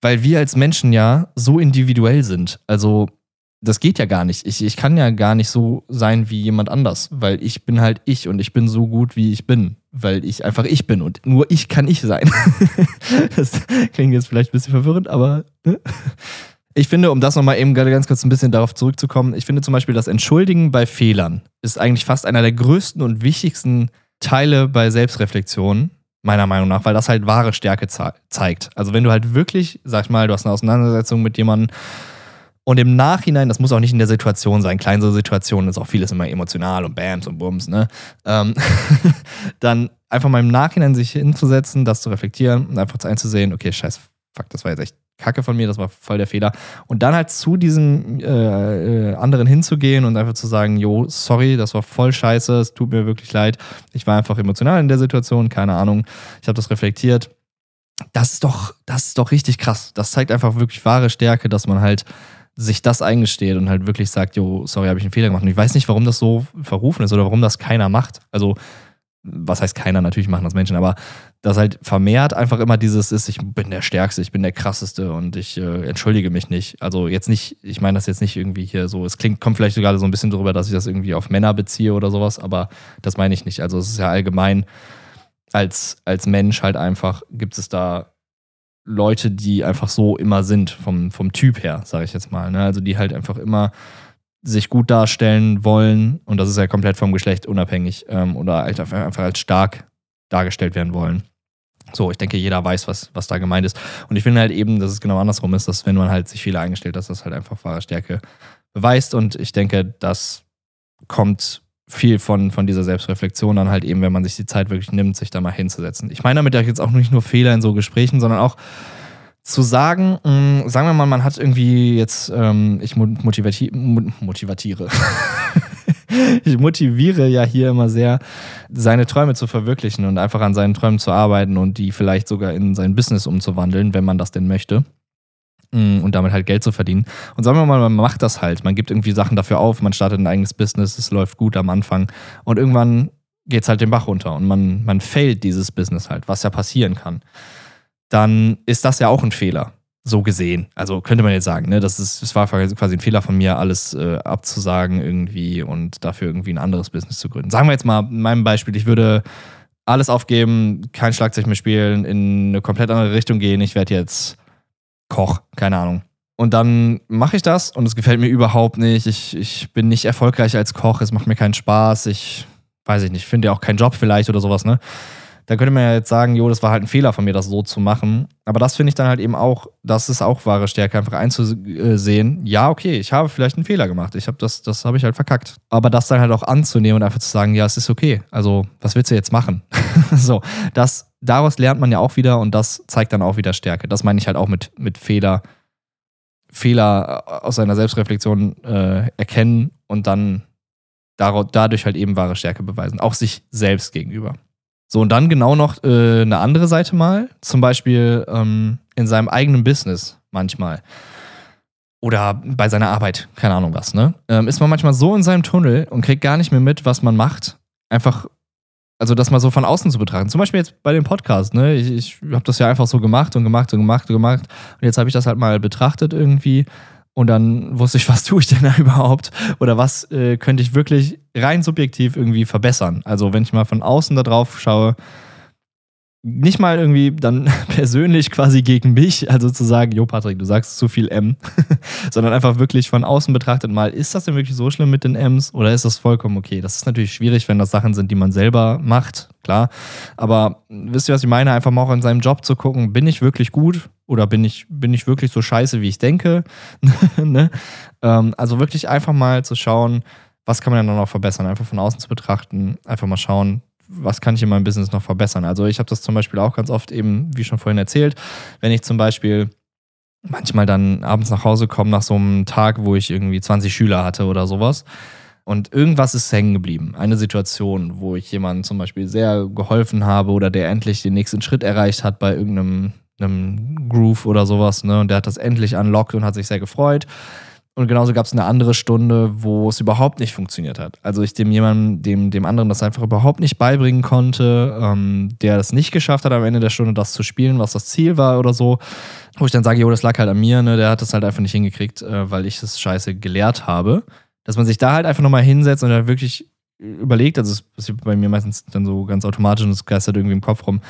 [SPEAKER 1] weil wir als Menschen ja so individuell sind. Also das geht ja gar nicht. Ich, ich kann ja gar nicht so sein wie jemand anders, weil ich bin halt ich und ich bin so gut, wie ich bin, weil ich einfach ich bin und nur ich kann ich sein. das klingt jetzt vielleicht ein bisschen verwirrend, aber ne? ich finde, um das nochmal eben gerade ganz kurz ein bisschen darauf zurückzukommen, ich finde zum Beispiel, das Entschuldigen bei Fehlern ist eigentlich fast einer der größten und wichtigsten Teile bei Selbstreflexion, meiner Meinung nach, weil das halt wahre Stärke ze zeigt. Also wenn du halt wirklich, sag mal, du hast eine Auseinandersetzung mit jemandem, und im Nachhinein, das muss auch nicht in der Situation sein, kleine so Situationen ist auch vieles immer emotional und Bams und Bums, ne? Ähm, dann einfach mal im Nachhinein sich hinzusetzen, das zu reflektieren und einfach einzusehen, okay, scheiß, fuck, das war jetzt echt kacke von mir, das war voll der Fehler. Und dann halt zu diesem äh, äh, anderen hinzugehen und einfach zu sagen, jo, sorry, das war voll scheiße, es tut mir wirklich leid. Ich war einfach emotional in der Situation, keine Ahnung. Ich habe das reflektiert. Das ist doch, das ist doch richtig krass. Das zeigt einfach wirklich wahre Stärke, dass man halt sich das eingesteht und halt wirklich sagt, jo, sorry, habe ich einen Fehler gemacht. Und ich weiß nicht, warum das so verrufen ist oder warum das keiner macht. Also, was heißt keiner? Natürlich machen das Menschen, aber dass halt vermehrt einfach immer dieses ist, ich bin der Stärkste, ich bin der Krasseste und ich äh, entschuldige mich nicht. Also jetzt nicht, ich meine das jetzt nicht irgendwie hier so, es klingt, kommt vielleicht sogar so ein bisschen darüber, dass ich das irgendwie auf Männer beziehe oder sowas, aber das meine ich nicht. Also es ist ja allgemein, als, als Mensch halt einfach gibt es da Leute, die einfach so immer sind, vom, vom Typ her, sage ich jetzt mal. Ne? Also die halt einfach immer sich gut darstellen wollen und das ist ja komplett vom Geschlecht unabhängig ähm, oder halt einfach als stark dargestellt werden wollen. So, ich denke, jeder weiß, was, was da gemeint ist. Und ich finde halt eben, dass es genau andersrum ist, dass wenn man halt sich Fehler eingestellt, dass das halt einfach wahre Stärke beweist. Und ich denke, das kommt viel von, von dieser Selbstreflexion dann halt eben, wenn man sich die Zeit wirklich nimmt, sich da mal hinzusetzen. Ich meine damit ja jetzt auch nicht nur Fehler in so Gesprächen, sondern auch zu sagen, mh, mm, sagen wir mal, man hat irgendwie jetzt, ähm, ich motivati motivatiere. ich motiviere ja hier immer sehr, seine Träume zu verwirklichen und einfach an seinen Träumen zu arbeiten und die vielleicht sogar in sein Business umzuwandeln, wenn man das denn möchte. Mm, und damit halt Geld zu verdienen. Und sagen wir mal, man macht das halt. Man gibt irgendwie Sachen dafür auf, man startet ein eigenes Business, es läuft gut am Anfang und irgendwann geht es halt den Bach runter und man, man failt dieses Business halt, was ja passieren kann. Dann ist das ja auch ein Fehler so gesehen. Also könnte man jetzt sagen, ne, das, ist, das war quasi ein Fehler von mir, alles äh, abzusagen irgendwie und dafür irgendwie ein anderes Business zu gründen. Sagen wir jetzt mal, in meinem Beispiel, ich würde alles aufgeben, kein Schlagzeug mehr spielen, in eine komplett andere Richtung gehen. Ich werde jetzt Koch, keine Ahnung. Und dann mache ich das und es gefällt mir überhaupt nicht. Ich, ich bin nicht erfolgreich als Koch, es macht mir keinen Spaß. Ich weiß ich nicht, finde ja auch keinen Job vielleicht oder sowas, ne? Da könnte man ja jetzt sagen, jo, das war halt ein Fehler von mir, das so zu machen. Aber das finde ich dann halt eben auch, das ist auch wahre Stärke, einfach einzusehen, ja, okay, ich habe vielleicht einen Fehler gemacht. Ich habe das, das habe ich halt verkackt. Aber das dann halt auch anzunehmen und einfach zu sagen, ja, es ist okay. Also, was willst du jetzt machen? so, das, daraus lernt man ja auch wieder und das zeigt dann auch wieder Stärke. Das meine ich halt auch mit, mit Fehler. Fehler aus seiner Selbstreflexion äh, erkennen und dann dadurch halt eben wahre Stärke beweisen. Auch sich selbst gegenüber. So, und dann genau noch äh, eine andere Seite mal, zum Beispiel ähm, in seinem eigenen Business manchmal. Oder bei seiner Arbeit, keine Ahnung was, ne? Ähm, ist man manchmal so in seinem Tunnel und kriegt gar nicht mehr mit, was man macht. Einfach, also das mal so von außen zu betrachten. Zum Beispiel jetzt bei dem Podcast, ne? Ich, ich habe das ja einfach so gemacht und gemacht und gemacht und gemacht. Und jetzt habe ich das halt mal betrachtet irgendwie und dann wusste ich, was tue ich denn da überhaupt? Oder was äh, könnte ich wirklich rein subjektiv irgendwie verbessern? Also, wenn ich mal von außen da drauf schaue, nicht mal irgendwie dann persönlich quasi gegen mich, also zu sagen, jo Patrick, du sagst zu viel M, sondern einfach wirklich von außen betrachtet mal, ist das denn wirklich so schlimm mit den M's oder ist das vollkommen okay? Das ist natürlich schwierig, wenn das Sachen sind, die man selber macht, klar. Aber wisst ihr, was ich meine? Einfach mal auch in seinem Job zu gucken, bin ich wirklich gut oder bin ich, bin ich wirklich so scheiße, wie ich denke? ne? ähm, also wirklich einfach mal zu schauen, was kann man denn noch verbessern? Einfach von außen zu betrachten, einfach mal schauen, was kann ich in meinem Business noch verbessern? Also ich habe das zum Beispiel auch ganz oft eben, wie schon vorhin erzählt, wenn ich zum Beispiel manchmal dann abends nach Hause komme nach so einem Tag, wo ich irgendwie 20 Schüler hatte oder sowas. Und irgendwas ist hängen geblieben. Eine Situation, wo ich jemandem zum Beispiel sehr geholfen habe oder der endlich den nächsten Schritt erreicht hat bei irgendeinem Groove oder sowas. Ne? Und der hat das endlich unlocked und hat sich sehr gefreut. Und genauso gab es eine andere Stunde, wo es überhaupt nicht funktioniert hat. Also ich dem jemandem, dem, dem anderen das einfach überhaupt nicht beibringen konnte, ähm, der es nicht geschafft hat, am Ende der Stunde das zu spielen, was das Ziel war oder so. Wo ich dann sage, jo, das lag halt an mir, ne? Der hat das halt einfach nicht hingekriegt, äh, weil ich das scheiße gelehrt habe. Dass man sich da halt einfach nochmal hinsetzt und dann wirklich überlegt, also das passiert bei mir meistens dann so ganz automatisch und es geistert irgendwie im Kopf rum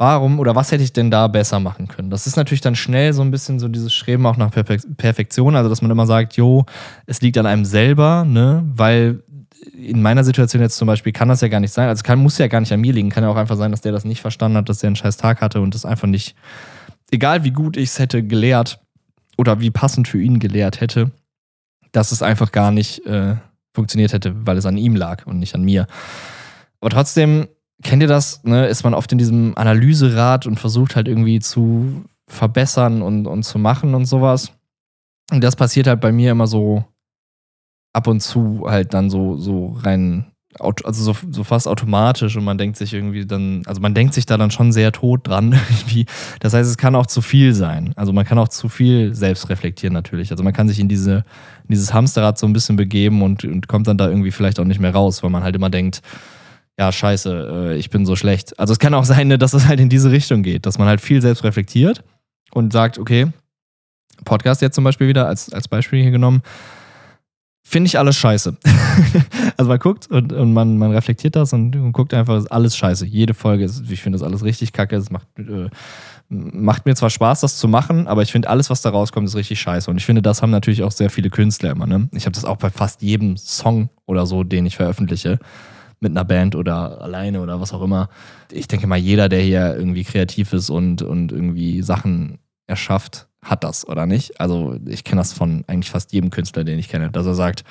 [SPEAKER 1] warum oder was hätte ich denn da besser machen können? Das ist natürlich dann schnell so ein bisschen so dieses Streben auch nach Perfektion, also dass man immer sagt, jo, es liegt an einem selber, ne, weil in meiner Situation jetzt zum Beispiel kann das ja gar nicht sein, also kann, muss ja gar nicht an mir liegen, kann ja auch einfach sein, dass der das nicht verstanden hat, dass der einen scheiß Tag hatte und das einfach nicht, egal wie gut ich es hätte gelehrt oder wie passend für ihn gelehrt hätte, dass es einfach gar nicht äh, funktioniert hätte, weil es an ihm lag und nicht an mir. Aber trotzdem kennt ihr das? Ne? Ist man oft in diesem Analyserad und versucht halt irgendwie zu verbessern und, und zu machen und sowas. Und das passiert halt bei mir immer so ab und zu halt dann so, so rein, also so, so fast automatisch und man denkt sich irgendwie dann, also man denkt sich da dann schon sehr tot dran irgendwie. Das heißt, es kann auch zu viel sein. Also man kann auch zu viel selbst reflektieren natürlich. Also man kann sich in diese, in dieses Hamsterrad so ein bisschen begeben und, und kommt dann da irgendwie vielleicht auch nicht mehr raus, weil man halt immer denkt, ja, scheiße, äh, ich bin so schlecht. Also es kann auch sein, ne, dass es halt in diese Richtung geht, dass man halt viel selbst reflektiert und sagt, okay, Podcast jetzt zum Beispiel wieder als, als Beispiel hier genommen, finde ich alles scheiße. also man guckt und, und man, man reflektiert das und, und guckt einfach, ist alles scheiße. Jede Folge, ist, ich finde das alles richtig kacke. Es macht, äh, macht mir zwar Spaß, das zu machen, aber ich finde alles, was da rauskommt, ist richtig scheiße. Und ich finde, das haben natürlich auch sehr viele Künstler immer. Ne? Ich habe das auch bei fast jedem Song oder so, den ich veröffentliche mit einer Band oder alleine oder was auch immer. Ich denke mal, jeder, der hier irgendwie kreativ ist und, und irgendwie Sachen erschafft, hat das, oder nicht? Also ich kenne das von eigentlich fast jedem Künstler, den ich kenne, dass er sagt,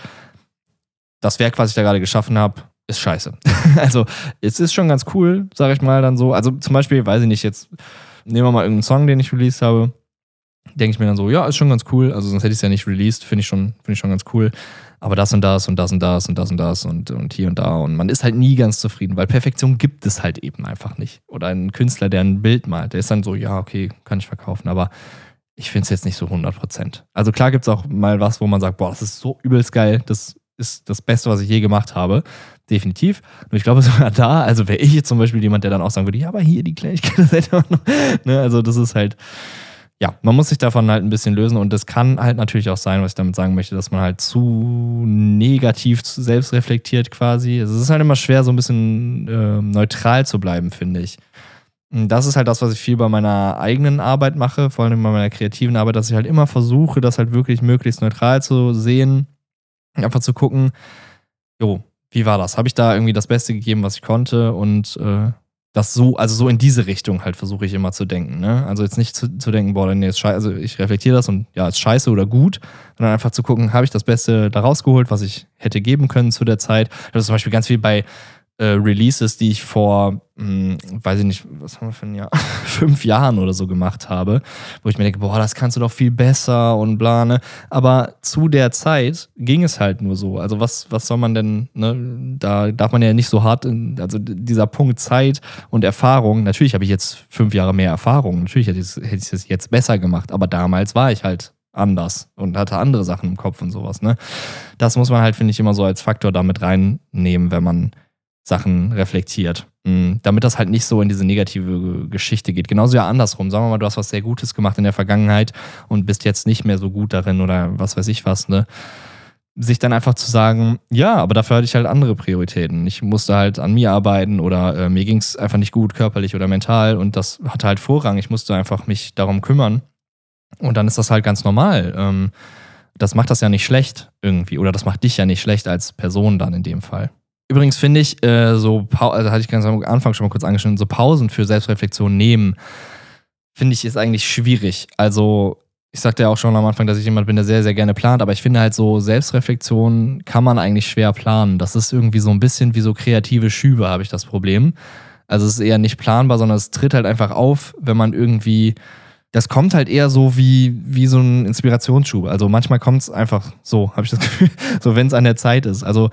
[SPEAKER 1] das Werk, was ich da gerade geschaffen habe, ist scheiße. also es ist schon ganz cool, sage ich mal dann so. Also zum Beispiel, weiß ich nicht, jetzt nehmen wir mal irgendeinen Song, den ich released habe, denke ich mir dann so, ja, ist schon ganz cool. Also sonst hätte ich es ja nicht released, finde ich, find ich schon ganz cool aber das und das und das und das und das und das und, und hier und da. Und man ist halt nie ganz zufrieden, weil Perfektion gibt es halt eben einfach nicht. Oder ein Künstler, der ein Bild malt, der ist dann so, ja, okay, kann ich verkaufen, aber ich finde es jetzt nicht so 100 Prozent. Also klar gibt es auch mal was, wo man sagt, boah, das ist so übelst geil, das ist das Beste, was ich je gemacht habe. Definitiv. Und ich glaube sogar da, also wäre ich jetzt zum Beispiel jemand, der dann auch sagen würde, ja, aber hier die Kleinigkeit, ne, also das ist halt, ja, man muss sich davon halt ein bisschen lösen und es kann halt natürlich auch sein, was ich damit sagen möchte, dass man halt zu negativ selbst reflektiert quasi. Es ist halt immer schwer, so ein bisschen äh, neutral zu bleiben, finde ich. Das ist halt das, was ich viel bei meiner eigenen Arbeit mache, vor allem bei meiner kreativen Arbeit, dass ich halt immer versuche, das halt wirklich möglichst neutral zu sehen. Einfach zu gucken, jo, wie war das? Habe ich da irgendwie das Beste gegeben, was ich konnte? Und äh, das so, also so in diese Richtung halt versuche ich immer zu denken. Ne? Also jetzt nicht zu, zu denken, boah, nee, ist scheiße, also ich reflektiere das und ja, ist scheiße oder gut, sondern einfach zu gucken, habe ich das Beste da rausgeholt, was ich hätte geben können zu der Zeit. Das ist zum Beispiel ganz viel bei äh, Releases, die ich vor, mh, hm, weiß ich nicht, was haben wir für ein Jahr, fünf Jahren oder so gemacht habe, wo ich mir denke, boah, das kannst du doch viel besser und bla, ne? Aber zu der Zeit ging es halt nur so. Also was, was soll man denn, ne? Da darf man ja nicht so hart, in, also dieser Punkt Zeit und Erfahrung, natürlich habe ich jetzt fünf Jahre mehr Erfahrung, natürlich hätte ich, hätte es jetzt besser gemacht, aber damals war ich halt anders und hatte andere Sachen im Kopf und sowas, ne? Das muss man halt, finde ich, immer so als Faktor damit reinnehmen, wenn man Sachen reflektiert. Mhm. Damit das halt nicht so in diese negative Geschichte geht. Genauso ja andersrum. Sagen wir mal, du hast was sehr Gutes gemacht in der Vergangenheit und bist jetzt nicht mehr so gut darin oder was weiß ich was, ne? Sich dann einfach zu sagen, ja, aber dafür hatte ich halt andere Prioritäten. Ich musste halt an mir arbeiten oder äh, mir ging es einfach nicht gut, körperlich oder mental und das hatte halt Vorrang. Ich musste einfach mich darum kümmern. Und dann ist das halt ganz normal. Ähm, das macht das ja nicht schlecht irgendwie oder das macht dich ja nicht schlecht als Person dann in dem Fall. Übrigens finde ich, äh, so, also hatte ich ganz am Anfang schon mal kurz angeschnitten, so Pausen für Selbstreflexion nehmen, finde ich, ist eigentlich schwierig. Also, ich sagte ja auch schon am Anfang, dass ich jemand bin, der sehr, sehr gerne plant, aber ich finde halt so, Selbstreflexion kann man eigentlich schwer planen. Das ist irgendwie so ein bisschen wie so kreative Schübe, habe ich das Problem. Also, es ist eher nicht planbar, sondern es tritt halt einfach auf, wenn man irgendwie das kommt halt eher so wie, wie so ein Inspirationsschub. Also manchmal kommt es einfach so, habe ich das Gefühl, so wenn es an der Zeit ist. Also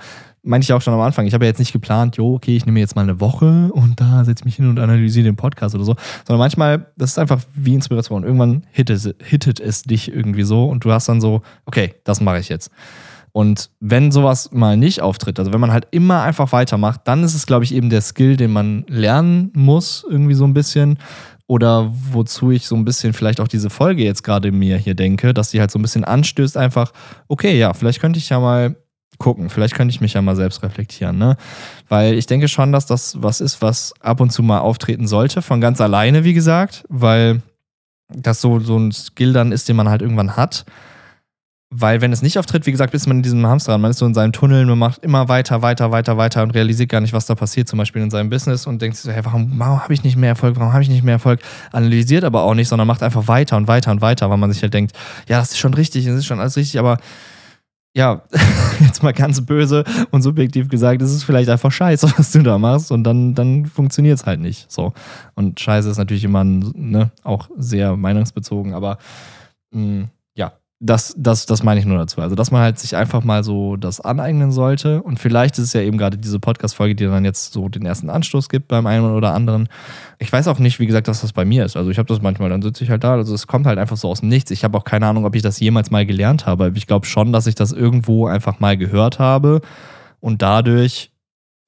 [SPEAKER 1] meinte ich auch schon am Anfang, ich habe ja jetzt nicht geplant, jo, okay, ich nehme jetzt mal eine Woche und da setze ich mich hin und analysiere den Podcast oder so, sondern manchmal, das ist einfach wie Inspiration. Irgendwann hittet, hittet es dich irgendwie so und du hast dann so, okay, das mache ich jetzt. Und wenn sowas mal nicht auftritt, also wenn man halt immer einfach weitermacht, dann ist es, glaube ich, eben der Skill, den man lernen muss, irgendwie so ein bisschen. Oder wozu ich so ein bisschen vielleicht auch diese Folge jetzt gerade mir hier denke, dass die halt so ein bisschen anstößt, einfach, okay, ja, vielleicht könnte ich ja mal gucken. Vielleicht könnte ich mich ja mal selbst reflektieren, ne? Weil ich denke schon, dass das was ist, was ab und zu mal auftreten sollte, von ganz alleine, wie gesagt, weil das so, so ein Skill dann ist, den man halt irgendwann hat. Weil wenn es nicht auftritt, wie gesagt, ist man in diesem Hamsterrad, man ist so in seinem Tunnel, man macht immer weiter, weiter, weiter, weiter und realisiert gar nicht, was da passiert, zum Beispiel in seinem Business und denkt sich so, hey, warum, warum habe ich nicht mehr Erfolg, warum habe ich nicht mehr Erfolg? Analysiert aber auch nicht, sondern macht einfach weiter und weiter und weiter, weil man sich halt denkt, ja, das ist schon richtig, das ist schon alles richtig, aber ja, jetzt mal ganz böse und subjektiv gesagt, es ist vielleicht einfach scheiße, was du da machst und dann, dann funktioniert es halt nicht. So. Und scheiße ist natürlich immer ne, auch sehr meinungsbezogen, aber mh, mm, das, das, das meine ich nur dazu. Also, dass man halt sich einfach mal so das aneignen sollte. Und vielleicht ist es ja eben gerade diese Podcast-Folge, die dann jetzt so den ersten Anstoß gibt beim einen oder anderen. Ich weiß auch nicht, wie gesagt, dass das bei mir ist. Also, ich habe das manchmal, dann sitze ich halt da. Also, es kommt halt einfach so aus dem Nichts. Ich habe auch keine Ahnung, ob ich das jemals mal gelernt habe. Ich glaube schon, dass ich das irgendwo einfach mal gehört habe. Und dadurch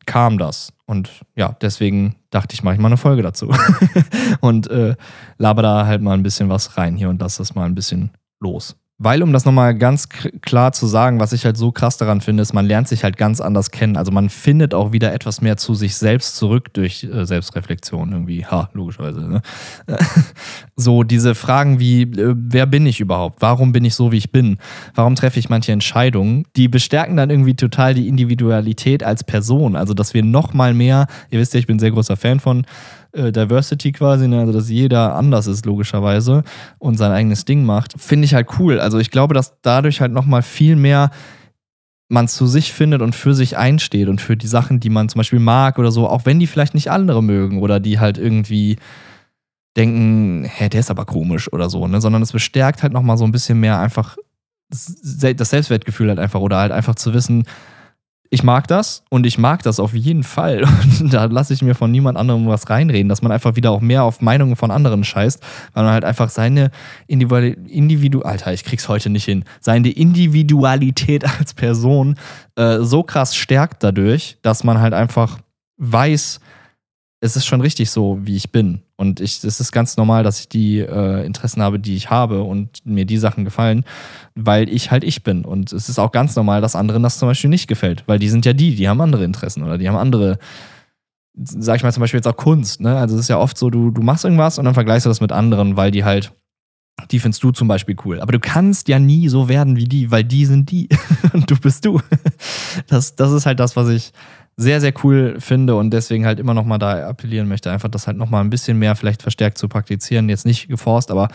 [SPEAKER 1] kam das. Und ja, deswegen dachte ich, mache ich mal eine Folge dazu. und äh, laber da halt mal ein bisschen was rein hier und lass das mal ein bisschen los. Weil, um das nochmal ganz klar zu sagen, was ich halt so krass daran finde, ist, man lernt sich halt ganz anders kennen. Also man findet auch wieder etwas mehr zu sich selbst zurück durch äh, Selbstreflexion irgendwie. Ha, logischerweise. Ne? so diese Fragen wie, äh, wer bin ich überhaupt? Warum bin ich so, wie ich bin? Warum treffe ich manche Entscheidungen? Die bestärken dann irgendwie total die Individualität als Person. Also, dass wir nochmal mehr, ihr wisst ja, ich bin ein sehr großer Fan von äh, Diversity quasi, ne? also dass jeder anders ist logischerweise und sein eigenes Ding macht, finde ich halt cool. Also ich glaube, dass dadurch halt nochmal viel mehr man zu sich findet und für sich einsteht und für die Sachen, die man zum Beispiel mag oder so, auch wenn die vielleicht nicht andere mögen oder die halt irgendwie denken, hä, der ist aber komisch oder so, ne? Sondern es bestärkt halt nochmal so ein bisschen mehr einfach das Selbstwertgefühl halt einfach oder halt einfach zu wissen, ich mag das und ich mag das auf jeden Fall. Und da lasse ich mir von niemand anderem was reinreden, dass man einfach wieder auch mehr auf Meinungen von anderen scheißt, weil man halt einfach seine Individu Alter, ich krieg's heute nicht hin, seine Individualität als Person äh, so krass stärkt dadurch, dass man halt einfach weiß, es ist schon richtig so, wie ich bin. Und ich, es ist ganz normal, dass ich die äh, Interessen habe, die ich habe und mir die Sachen gefallen, weil ich halt ich bin. Und es ist auch ganz normal, dass anderen das zum Beispiel nicht gefällt, weil die sind ja die, die haben andere Interessen oder die haben andere, sag ich mal zum Beispiel jetzt auch Kunst. Ne? Also es ist ja oft so, du, du machst irgendwas und dann vergleichst du das mit anderen, weil die halt die findest du zum Beispiel cool. Aber du kannst ja nie so werden wie die, weil die sind die und du bist du. Das, das ist halt das, was ich sehr, sehr cool finde und deswegen halt immer noch mal da appellieren möchte, einfach das halt noch mal ein bisschen mehr vielleicht verstärkt zu praktizieren. Jetzt nicht geforst, aber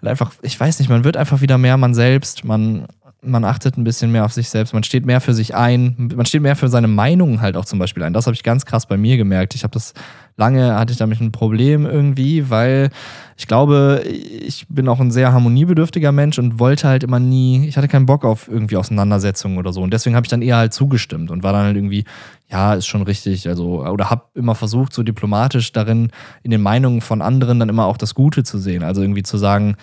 [SPEAKER 1] halt einfach, ich weiß nicht, man wird einfach wieder mehr man selbst, man, man achtet ein bisschen mehr auf sich selbst, man steht mehr für sich ein, man steht mehr für seine Meinungen halt auch zum Beispiel ein. Das habe ich ganz krass bei mir gemerkt. Ich habe das lange hatte ich damit ein Problem irgendwie, weil ich glaube, ich bin auch ein sehr harmoniebedürftiger Mensch und wollte halt immer nie, ich hatte keinen Bock auf irgendwie Auseinandersetzungen oder so. Und deswegen habe ich dann eher halt zugestimmt und war dann halt irgendwie, ja, ist schon richtig. Also, oder habe immer versucht, so diplomatisch darin, in den Meinungen von anderen dann immer auch das Gute zu sehen. Also irgendwie zu sagen,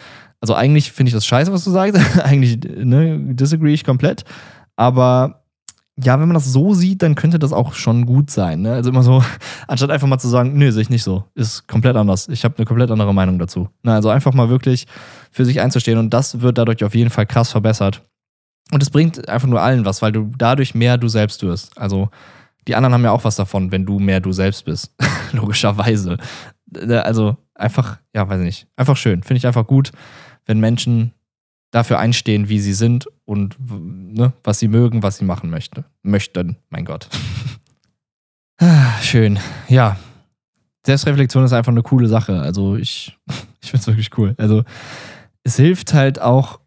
[SPEAKER 1] also eigentlich finde ich das scheiße, was du sagst. eigentlich ne, disagree ich komplett. Aber ja, wenn man das so sieht, dann könnte das auch schon gut sein. Ne? Also immer so, anstatt einfach mal zu sagen, nö, sehe ich nicht so, ist komplett anders. Ich habe eine komplett andere Meinung dazu. Ne? Also einfach mal wirklich für sich einzustehen und das wird dadurch auf jeden Fall krass verbessert. Und es bringt einfach nur allen was, weil du dadurch mehr du selbst wirst. Also die anderen haben ja auch was davon, wenn du mehr du selbst bist. Logischerweise. Ne, also einfach, ja, weiß ich nicht. Einfach schön. Finde ich einfach gut, wenn Menschen dafür einstehen, wie sie sind und ne, was sie mögen, was sie machen möchte, möchten. Mein Gott. Ah, schön. Ja. Selbstreflexion ist einfach eine coole Sache. Also ich, ich finde es wirklich cool. Also es hilft halt auch,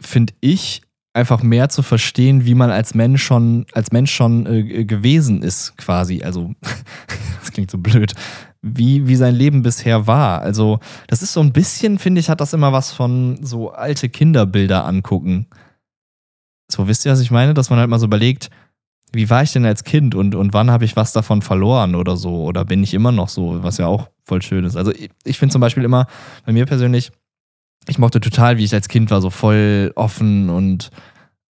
[SPEAKER 1] finde ich, einfach mehr zu verstehen, wie man als Mensch schon, als Mensch schon äh, gewesen ist, quasi. Also, das klingt so blöd wie, wie sein Leben bisher war. Also, das ist so ein bisschen, finde ich, hat das immer was von so alte Kinderbilder angucken. So, wisst ihr, was ich meine? Dass man halt mal so überlegt, wie war ich denn als Kind und, und wann habe ich was davon verloren oder so? Oder bin ich immer noch so, was ja auch voll schön ist. Also, ich, ich finde zum Beispiel immer, bei mir persönlich, ich mochte total, wie ich als Kind war, so voll offen und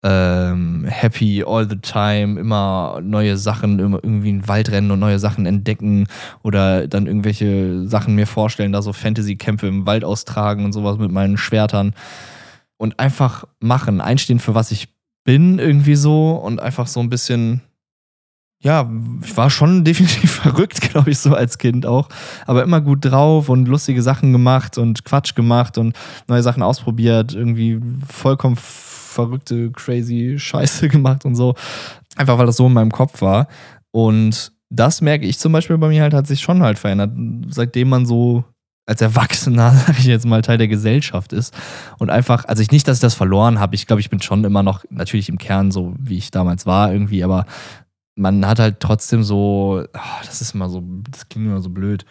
[SPEAKER 1] ähm, happy all the time, immer neue Sachen, immer irgendwie in den Wald rennen und neue Sachen entdecken oder dann irgendwelche Sachen mir vorstellen, da so Fantasy-Kämpfe im Wald austragen und sowas mit meinen Schwertern und einfach machen, einstehen für was ich bin irgendwie so und einfach so ein bisschen ja, ich war schon definitiv verrückt, glaube ich, so als Kind auch. Aber immer gut drauf und lustige Sachen gemacht und Quatsch gemacht und neue Sachen ausprobiert, irgendwie vollkommen verrückte, crazy Scheiße gemacht und so. Einfach weil das so in meinem Kopf war. Und das merke ich zum Beispiel bei mir halt, hat sich schon halt verändert. Seitdem man so als Erwachsener, sag ich jetzt mal, Teil der Gesellschaft ist. Und einfach, also ich nicht, dass ich das verloren habe. Ich glaube, ich bin schon immer noch natürlich im Kern so, wie ich damals war, irgendwie, aber man hat halt trotzdem so, oh, das ist immer so, das klingt immer so blöd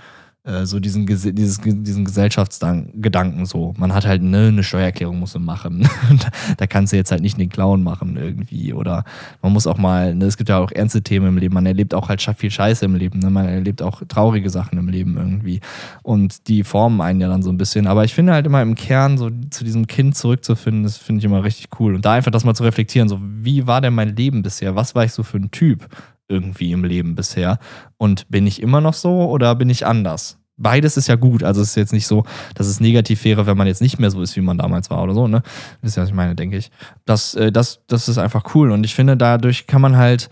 [SPEAKER 1] äh, so diesen, dieses, diesen Gesellschaftsgedanken so. Man hat halt ne, eine Steuererklärung muss man machen. da kannst du jetzt halt nicht den Clown machen irgendwie. Oder man muss auch mal, ne, es gibt ja auch ernste Themen im Leben. Man erlebt auch halt viel Scheiße im Leben. Ne? Man erlebt auch traurige Sachen im Leben irgendwie. Und die formen einen ja dann so ein bisschen. Aber ich finde halt immer im Kern, so zu diesem Kind zurückzufinden, das finde ich immer richtig cool. Und da einfach das mal zu reflektieren, so wie war denn mein Leben bisher? Was war ich so für ein Typ? Irgendwie im Leben bisher. Und bin ich immer noch so oder bin ich anders? Beides ist ja gut. Also es ist jetzt nicht so, dass es negativ wäre, wenn man jetzt nicht mehr so ist, wie man damals war oder so, ne? Das ist ja, was ich meine, denke ich. Das, äh, das, das ist einfach cool. Und ich finde, dadurch kann man halt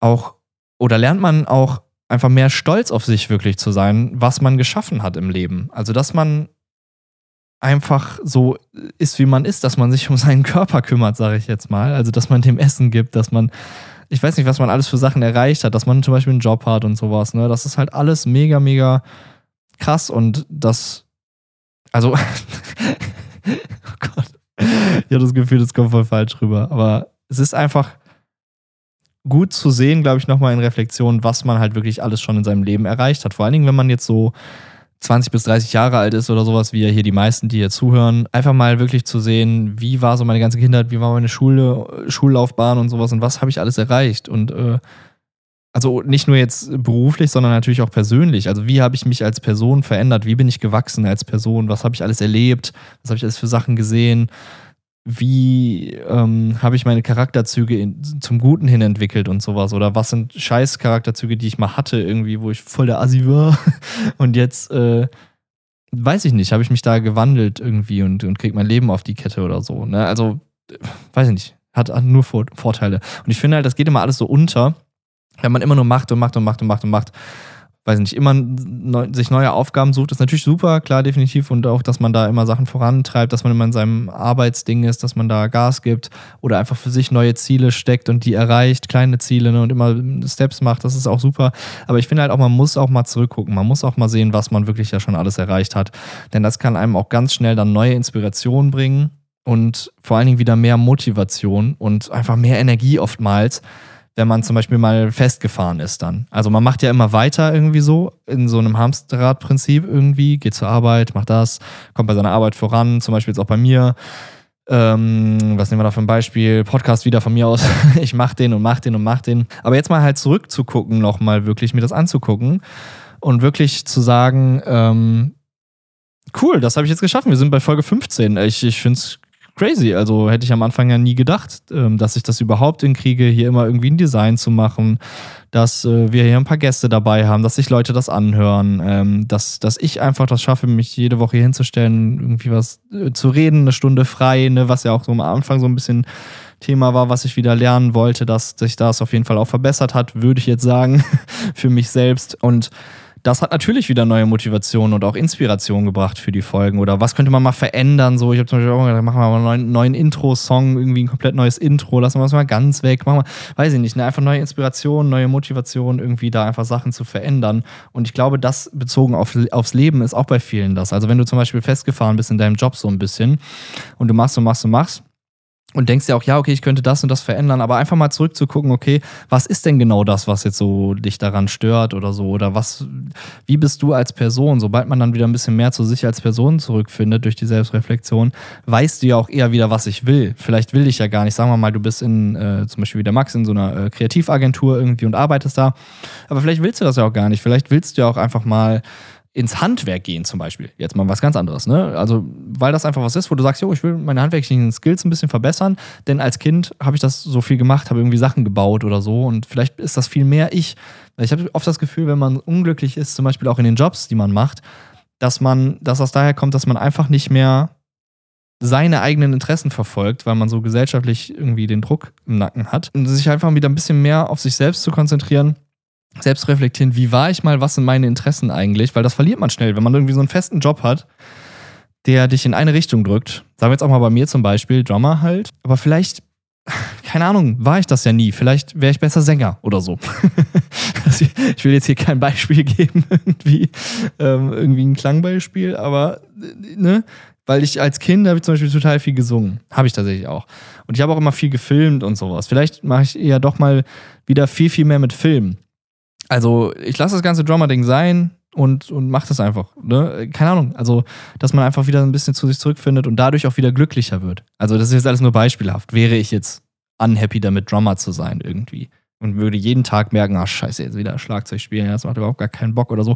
[SPEAKER 1] auch oder lernt man auch einfach mehr stolz auf sich wirklich zu sein, was man geschaffen hat im Leben. Also, dass man einfach so ist, wie man ist, dass man sich um seinen Körper kümmert, sage ich jetzt mal. Also, dass man dem Essen gibt, dass man ich weiß nicht, was man alles für Sachen erreicht hat, dass man zum Beispiel einen Job hat und sowas. Ne? Das ist halt alles mega, mega krass und das, also, oh Gott, ich habe das Gefühl, das kommt voll falsch rüber, aber es ist einfach gut zu sehen, glaube ich, nochmal in Reflexion, was man halt wirklich alles schon in seinem Leben erreicht hat. Vor allen Dingen, wenn man jetzt so 20 bis 30 Jahre alt ist oder sowas, wie ja hier die meisten, die hier zuhören, einfach mal wirklich zu sehen, wie war so meine ganze Kindheit, wie war meine Schule, Schullaufbahn und sowas und was habe ich alles erreicht und äh, also nicht nur jetzt beruflich, sondern natürlich auch persönlich. Also wie habe ich mich als Person verändert? Wie bin ich gewachsen als Person? Was habe ich alles erlebt? Was habe ich alles für Sachen gesehen? Wie ähm, habe ich meine Charakterzüge in, zum Guten hin entwickelt und sowas? Oder was sind scheiß Charakterzüge, die ich mal hatte, irgendwie, wo ich voll der Assi war und jetzt, äh, weiß ich nicht, habe ich mich da gewandelt irgendwie und, und krieg mein Leben auf die Kette oder so. Ne? Also, weiß ich nicht, hat, hat nur Vor Vorteile. Und ich finde halt, das geht immer alles so unter, wenn man immer nur macht und macht und macht und macht und macht weiß nicht, immer neu, sich neue Aufgaben sucht, ist natürlich super, klar, definitiv. Und auch, dass man da immer Sachen vorantreibt, dass man immer in seinem Arbeitsding ist, dass man da Gas gibt oder einfach für sich neue Ziele steckt und die erreicht, kleine Ziele ne, und immer Steps macht, das ist auch super. Aber ich finde halt auch, man muss auch mal zurückgucken. Man muss auch mal sehen, was man wirklich ja schon alles erreicht hat. Denn das kann einem auch ganz schnell dann neue Inspirationen bringen und vor allen Dingen wieder mehr Motivation und einfach mehr Energie oftmals wenn man zum Beispiel mal festgefahren ist dann. Also man macht ja immer weiter irgendwie so, in so einem Hamsterrad-Prinzip irgendwie, geht zur Arbeit, macht das, kommt bei seiner Arbeit voran, zum Beispiel jetzt auch bei mir. Ähm, was nehmen wir da für ein Beispiel? Podcast wieder von mir aus. ich mach den und mach den und mach den. Aber jetzt mal halt zurückzugucken, nochmal wirklich mir das anzugucken und wirklich zu sagen, ähm, cool, das habe ich jetzt geschaffen. Wir sind bei Folge 15. Ich, ich finde es crazy. Also hätte ich am Anfang ja nie gedacht, ähm, dass ich das überhaupt hinkriege, hier immer irgendwie ein Design zu machen, dass äh, wir hier ein paar Gäste dabei haben, dass sich Leute das anhören, ähm, dass, dass ich einfach das schaffe, mich jede Woche hier hinzustellen, irgendwie was äh, zu reden, eine Stunde frei, ne, was ja auch so am Anfang so ein bisschen Thema war, was ich wieder lernen wollte, dass sich das auf jeden Fall auch verbessert hat, würde ich jetzt sagen, für mich selbst. Und das hat natürlich wieder neue Motivationen und auch Inspiration gebracht für die Folgen. Oder was könnte man mal verändern? So, ich habe zum Beispiel auch gedacht, machen wir mal einen neuen, neuen Intro-Song, irgendwie ein komplett neues Intro, lassen wir das mal ganz weg. Machen wir, weiß ich nicht, ne? einfach neue Inspiration, neue Motivation, irgendwie da einfach Sachen zu verändern. Und ich glaube, das bezogen auf, aufs Leben ist auch bei vielen das. Also wenn du zum Beispiel festgefahren bist in deinem Job so ein bisschen und du machst und machst und machst, und denkst dir auch, ja, okay, ich könnte das und das verändern, aber einfach mal zurückzugucken, okay, was ist denn genau das, was jetzt so dich daran stört oder so? Oder was, wie bist du als Person? Sobald man dann wieder ein bisschen mehr zu sich als Person zurückfindet durch die Selbstreflexion, weißt du ja auch eher wieder, was ich will. Vielleicht will ich ja gar nicht. Sagen wir mal, du bist in, äh, zum Beispiel wie der Max, in so einer äh, Kreativagentur irgendwie und arbeitest da. Aber vielleicht willst du das ja auch gar nicht. Vielleicht willst du ja auch einfach mal ins Handwerk gehen zum Beispiel. Jetzt mal was ganz anderes, ne? Also, weil das einfach was ist, wo du sagst, jo, ich will meine handwerklichen Skills ein bisschen verbessern, denn als Kind habe ich das so viel gemacht, habe irgendwie Sachen gebaut oder so und vielleicht ist das viel mehr ich. Ich habe oft das Gefühl, wenn man unglücklich ist, zum Beispiel auch in den Jobs, die man macht, dass man, dass das daher kommt, dass man einfach nicht mehr seine eigenen Interessen verfolgt, weil man so gesellschaftlich irgendwie den Druck im Nacken hat und sich einfach wieder ein bisschen mehr auf sich selbst zu konzentrieren selbst reflektieren, wie war ich mal, was sind meine Interessen eigentlich, weil das verliert man schnell, wenn man irgendwie so einen festen Job hat, der dich in eine Richtung drückt. Sagen wir jetzt auch mal bei mir zum Beispiel, Drummer halt. Aber vielleicht keine Ahnung, war ich das ja nie. Vielleicht wäre ich besser Sänger oder so. Also ich will jetzt hier kein Beispiel geben, irgendwie, ähm, irgendwie ein Klangbeispiel, aber ne, weil ich als Kind habe ich zum Beispiel total viel gesungen. Habe ich tatsächlich auch. Und ich habe auch immer viel gefilmt und sowas. Vielleicht mache ich eher doch mal wieder viel, viel mehr mit Filmen. Also ich lasse das ganze Drummer-Ding sein und, und mache das einfach. Ne? Keine Ahnung. Also, dass man einfach wieder ein bisschen zu sich zurückfindet und dadurch auch wieder glücklicher wird. Also, das ist jetzt alles nur beispielhaft. Wäre ich jetzt unhappy damit, Drummer zu sein irgendwie und würde jeden Tag merken, ach scheiße, jetzt wieder Schlagzeug spielen, das macht überhaupt gar keinen Bock oder so,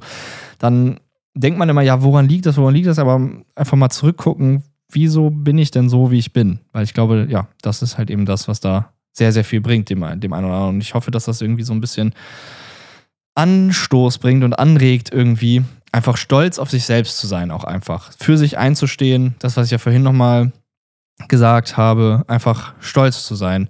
[SPEAKER 1] dann denkt man immer, ja, woran liegt das, woran liegt das, aber einfach mal zurückgucken, wieso bin ich denn so, wie ich bin? Weil ich glaube, ja, das ist halt eben das, was da sehr, sehr viel bringt, dem, dem einen oder anderen. Und ich hoffe, dass das irgendwie so ein bisschen Anstoß bringt und anregt, irgendwie einfach stolz auf sich selbst zu sein, auch einfach. Für sich einzustehen, das, was ich ja vorhin nochmal gesagt habe, einfach stolz zu sein,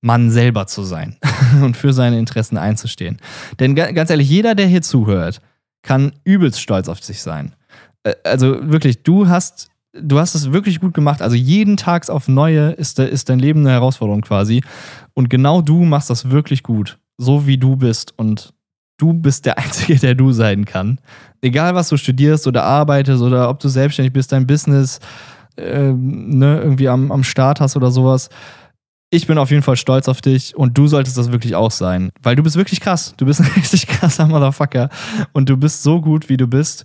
[SPEAKER 1] Mann selber zu sein und für seine Interessen einzustehen. Denn ganz ehrlich, jeder, der hier zuhört, kann übelst stolz auf sich sein. Äh, also wirklich, du hast, du hast es wirklich gut gemacht. Also jeden Tag auf Neue ist, ist dein Leben eine Herausforderung quasi. Und genau du machst das wirklich gut. So wie du bist. Und du bist der Einzige, der du sein kann. Egal, was du studierst oder arbeitest oder ob du selbstständig bist, dein Business äh, ne, irgendwie am, am Start hast oder sowas ich bin auf jeden Fall stolz auf dich und du solltest das wirklich auch sein. Weil du bist wirklich krass. Du bist ein richtig krasser Motherfucker. Und du bist so gut, wie du bist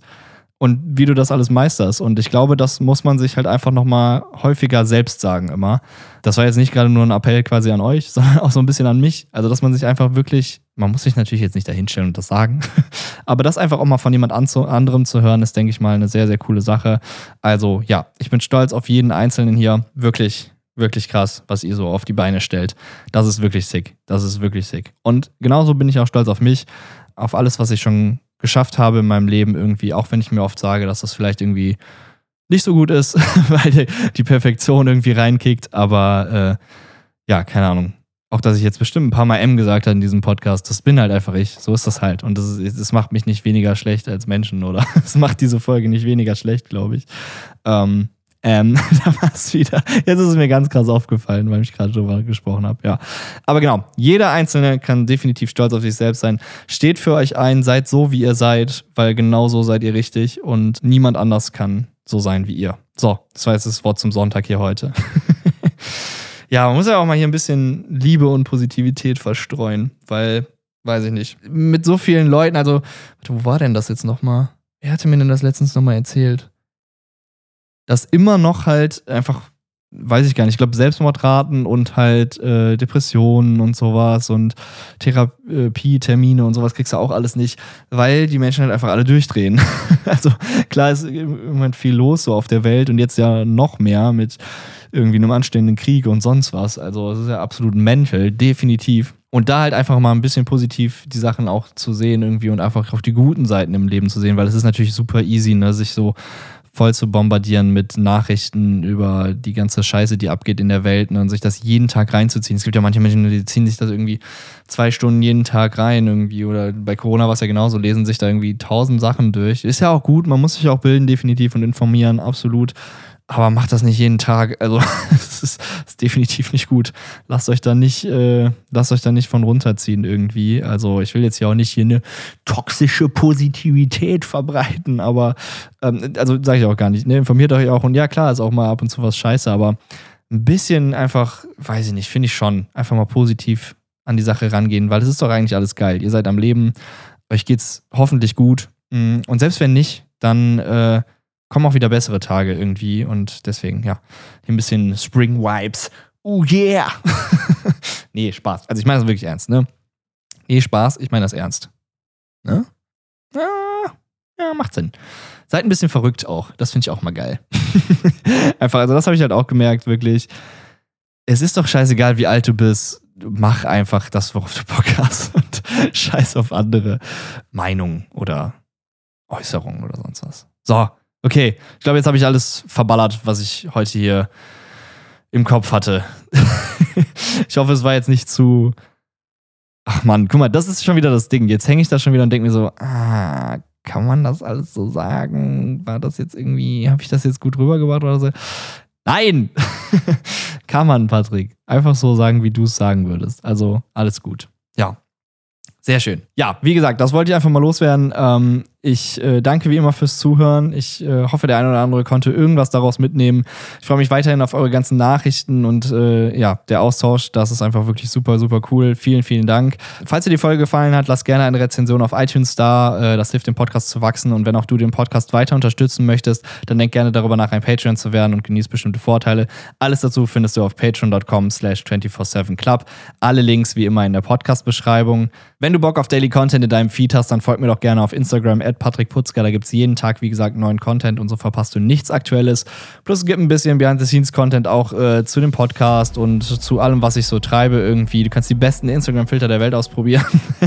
[SPEAKER 1] und wie du das alles meisterst. Und ich glaube, das muss man sich halt einfach nochmal häufiger selbst sagen immer. Das war jetzt nicht gerade nur ein Appell quasi an euch, sondern auch so ein bisschen an mich. Also, dass man sich einfach wirklich, man muss sich natürlich jetzt nicht dahinstellen und das sagen, aber das einfach auch mal von jemand anderem zu hören, ist, denke ich mal, eine sehr, sehr coole Sache. Also, ja, ich bin stolz auf jeden Einzelnen hier. Wirklich wirklich krass, was ihr so auf die Beine stellt. Das ist wirklich sick. Das ist wirklich sick. Und genauso bin ich auch stolz auf mich, auf alles, was ich schon geschafft habe in meinem Leben irgendwie, auch wenn ich mir oft sage, dass das vielleicht irgendwie nicht so gut ist, weil die Perfektion irgendwie reinkickt. Aber äh, ja, keine Ahnung. Auch, dass ich jetzt bestimmt ein paar Mal M gesagt habe in diesem Podcast, das bin halt einfach ich. So ist das halt. Und das, das macht mich nicht weniger schlecht als Menschen, oder? Es macht diese Folge nicht weniger schlecht, glaube ich. Ähm, ähm, da war es wieder. Jetzt ist es mir ganz krass aufgefallen, weil ich gerade drüber gesprochen habe. Ja. Aber genau, jeder Einzelne kann definitiv stolz auf sich selbst sein. Steht für euch ein, seid so, wie ihr seid, weil genau so seid ihr richtig und niemand anders kann so sein wie ihr. So, das war jetzt das Wort zum Sonntag hier heute. ja, man muss ja auch mal hier ein bisschen Liebe und Positivität verstreuen, weil, weiß ich nicht, mit so vielen Leuten, also, wo war denn das jetzt nochmal? Wer hatte mir denn das letztens nochmal erzählt? Dass immer noch halt einfach, weiß ich gar nicht, ich glaube Selbstmordraten und halt äh, Depressionen und sowas und Therapietermine und sowas kriegst du auch alles nicht, weil die Menschen halt einfach alle durchdrehen. also klar ist im Moment viel los so auf der Welt und jetzt ja noch mehr mit irgendwie einem anstehenden Krieg und sonst was. Also es ist ja absolut mental, definitiv. Und da halt einfach mal ein bisschen positiv die Sachen auch zu sehen irgendwie und einfach auch die guten Seiten im Leben zu sehen, weil es ist natürlich super easy, ne, sich so voll zu bombardieren mit Nachrichten über die ganze Scheiße, die abgeht in der Welt ne, und sich das jeden Tag reinzuziehen. Es gibt ja manche Menschen, die ziehen sich das irgendwie zwei Stunden jeden Tag rein irgendwie oder bei Corona war es ja genauso, lesen sich da irgendwie tausend Sachen durch. Ist ja auch gut, man muss sich auch bilden definitiv und informieren, absolut. Aber macht das nicht jeden Tag. Also, das ist, ist, definitiv nicht gut. Lasst euch da nicht, äh, lasst euch da nicht von runterziehen irgendwie. Also, ich will jetzt ja auch nicht hier eine toxische Positivität verbreiten, aber, ähm, also sage ich auch gar nicht. Ne? Informiert euch auch. Und ja, klar, ist auch mal ab und zu was scheiße, aber ein bisschen einfach, weiß ich nicht, finde ich schon, einfach mal positiv an die Sache rangehen, weil es ist doch eigentlich alles geil. Ihr seid am Leben, euch geht's hoffentlich gut. Mm, und selbst wenn nicht, dann äh, kommen auch wieder bessere Tage irgendwie und deswegen, ja, ein bisschen Spring Vibes. Oh yeah! nee, Spaß. Also ich meine das wirklich ernst, ne? Nee, Spaß, ich meine das ernst. Ne? Ja, ja, macht Sinn. Seid ein bisschen verrückt auch. Das finde ich auch mal geil. einfach, also das habe ich halt auch gemerkt, wirklich. Es ist doch scheißegal, wie alt du bist. Mach einfach das, worauf du Bock hast und scheiß auf andere Meinungen oder Äußerungen oder sonst was. So, Okay, ich glaube, jetzt habe ich alles verballert, was ich heute hier im Kopf hatte. ich hoffe, es war jetzt nicht zu. Ach man, guck mal, das ist schon wieder das Ding. Jetzt hänge ich da schon wieder und denke mir so, ah, kann man das alles so sagen? War das jetzt irgendwie, habe ich das jetzt gut rübergebracht oder so? Nein! Kann man, Patrick. Einfach so sagen, wie du es sagen würdest. Also alles gut. Ja. Sehr schön. Ja, wie gesagt, das wollte ich einfach mal loswerden. Ähm, ich äh, danke wie immer fürs Zuhören. Ich äh, hoffe, der eine oder andere konnte irgendwas daraus mitnehmen. Ich freue mich weiterhin auf eure ganzen Nachrichten und äh, ja, der Austausch. Das ist einfach wirklich super, super cool. Vielen, vielen Dank. Falls dir die Folge gefallen hat, lass gerne eine Rezension auf iTunes da. Äh, das hilft dem Podcast zu wachsen. Und wenn auch du den Podcast weiter unterstützen möchtest, dann denk gerne darüber nach, ein Patreon zu werden und genieß bestimmte Vorteile. Alles dazu findest du auf patreon.com slash 247club. Alle Links wie immer in der Podcast-Beschreibung. Wenn du Bock auf Daily Content in deinem Feed hast, dann folg mir doch gerne auf Instagram at Patrick Putzka. Da gibt es jeden Tag, wie gesagt, neuen Content und so verpasst du nichts Aktuelles. Plus es gibt ein bisschen Behind-the-Scenes-Content auch äh, zu dem Podcast und zu allem, was ich so treibe irgendwie. Du kannst die besten Instagram-Filter der Welt ausprobieren.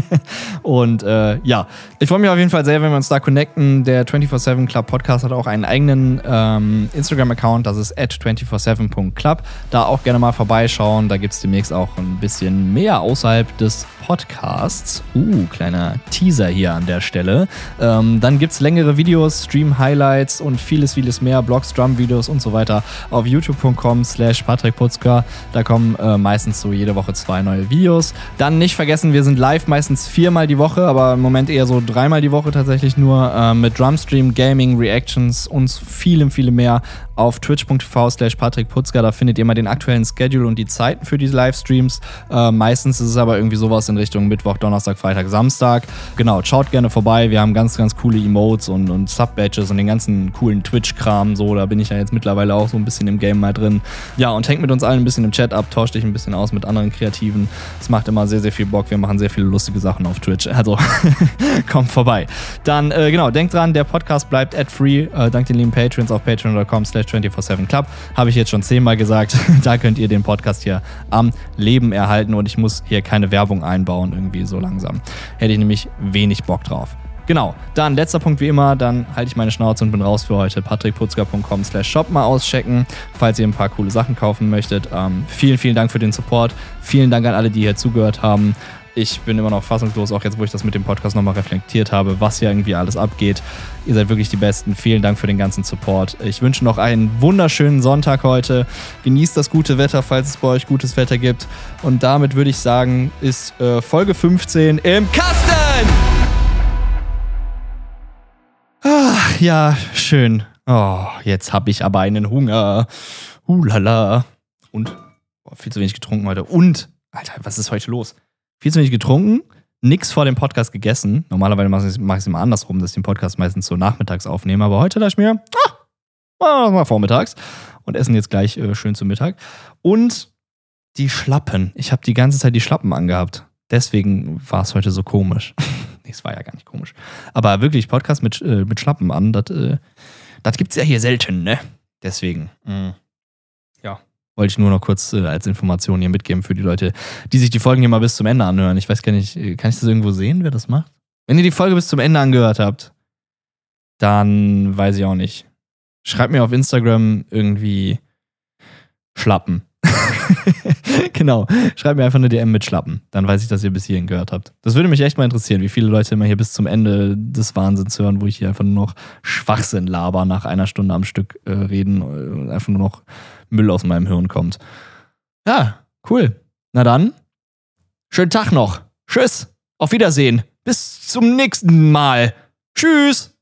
[SPEAKER 1] und äh, ja, ich freue mich auf jeden Fall sehr, wenn wir uns da connecten. Der 24-7 Club Podcast hat auch einen eigenen ähm, Instagram-Account, das ist at 247.club. Da auch gerne mal vorbeischauen. Da gibt es demnächst auch ein bisschen mehr außerhalb des Podcasts. Uh, kleiner Teaser hier an der Stelle. Ähm, dann gibt es längere Videos, Stream-Highlights und vieles, vieles mehr, Blogs, Drum-Videos und so weiter auf youtube.com slash patrickputzka. Da kommen äh, meistens so jede Woche zwei neue Videos. Dann nicht vergessen, wir sind live meistens viermal die Woche, aber im Moment eher so dreimal die Woche tatsächlich nur äh, mit Drumstream, Gaming, Reactions und vielem, vielem mehr auf twitch.tv slash patrickputzka. Da findet ihr mal den aktuellen Schedule und die Zeiten für diese Livestreams. Äh, meistens ist es aber irgendwie sowas in Richtung Mittwoch, Donnerstag, Freitag, Samstag. Genau, schaut gerne vorbei. Wir haben ganz, ganz coole Emotes und, und Sub-Badges und den ganzen coolen Twitch-Kram. So, da bin ich ja jetzt mittlerweile auch so ein bisschen im Game mal drin. Ja, und hängt mit uns allen ein bisschen im Chat ab, tauscht dich ein bisschen aus mit anderen Kreativen. Es macht immer sehr, sehr viel Bock. Wir machen sehr viele lustige Sachen auf Twitch. Also kommt vorbei. Dann, äh, genau, denkt dran, der Podcast bleibt ad-free. Äh, dank den lieben Patreons auf patreon.com slash 24-7-Club. Habe ich jetzt schon zehnmal gesagt. da könnt ihr den Podcast hier am Leben erhalten und ich muss hier keine Werbung einbauen, irgendwie so langsam. Hätte ich nämlich wenig Bock drauf. Genau, dann letzter Punkt wie immer, dann halte ich meine Schnauze und bin raus für heute. patrickputzka.com slash shop mal auschecken, falls ihr ein paar coole Sachen kaufen möchtet. Ähm, vielen, vielen Dank für den Support. Vielen Dank an alle, die hier zugehört haben. Ich bin immer noch fassungslos, auch jetzt, wo ich das mit dem Podcast nochmal reflektiert habe, was hier irgendwie alles abgeht. Ihr seid wirklich die Besten. Vielen Dank für den ganzen Support. Ich wünsche noch einen wunderschönen Sonntag heute. Genießt das gute Wetter, falls es bei euch gutes Wetter gibt. Und damit würde ich sagen, ist äh, Folge 15 im Kasten! Ja, schön. Oh, jetzt habe ich aber einen Hunger. Hulala. Und oh, viel zu wenig getrunken heute. Und, Alter, was ist heute los? viel zu wenig getrunken, nix vor dem Podcast gegessen. Normalerweise mache ich es immer andersrum, dass ich den Podcast meistens so nachmittags aufnehme. Aber heute dachte ich mir, ah, mal vormittags und essen jetzt gleich äh, schön zu Mittag. Und die Schlappen. Ich habe die ganze Zeit die Schlappen angehabt. Deswegen war es heute so komisch. es war ja gar nicht komisch. Aber wirklich, Podcast mit, äh, mit Schlappen an, das äh, gibt es ja hier selten, ne? Deswegen. Mh. Ja. Wollte ich nur noch kurz äh, als Information hier mitgeben für die Leute, die sich die Folgen hier mal bis zum Ende anhören. Ich weiß gar nicht, äh, kann ich das irgendwo sehen, wer das macht? Wenn ihr die Folge bis zum Ende angehört habt, dann weiß ich auch nicht. Schreibt mir auf Instagram irgendwie Schlappen. genau. Schreibt mir einfach eine DM mit Schlappen. Dann weiß ich, dass ihr bis hierhin gehört habt. Das würde mich echt mal interessieren, wie viele Leute immer hier bis zum Ende des Wahnsinns hören, wo ich hier einfach nur noch Schwachsinn laber nach einer Stunde am Stück äh, reden und einfach nur noch Müll aus meinem Hirn kommt. Ja, cool. Na dann, schönen Tag noch. Tschüss. Auf Wiedersehen. Bis zum nächsten Mal. Tschüss.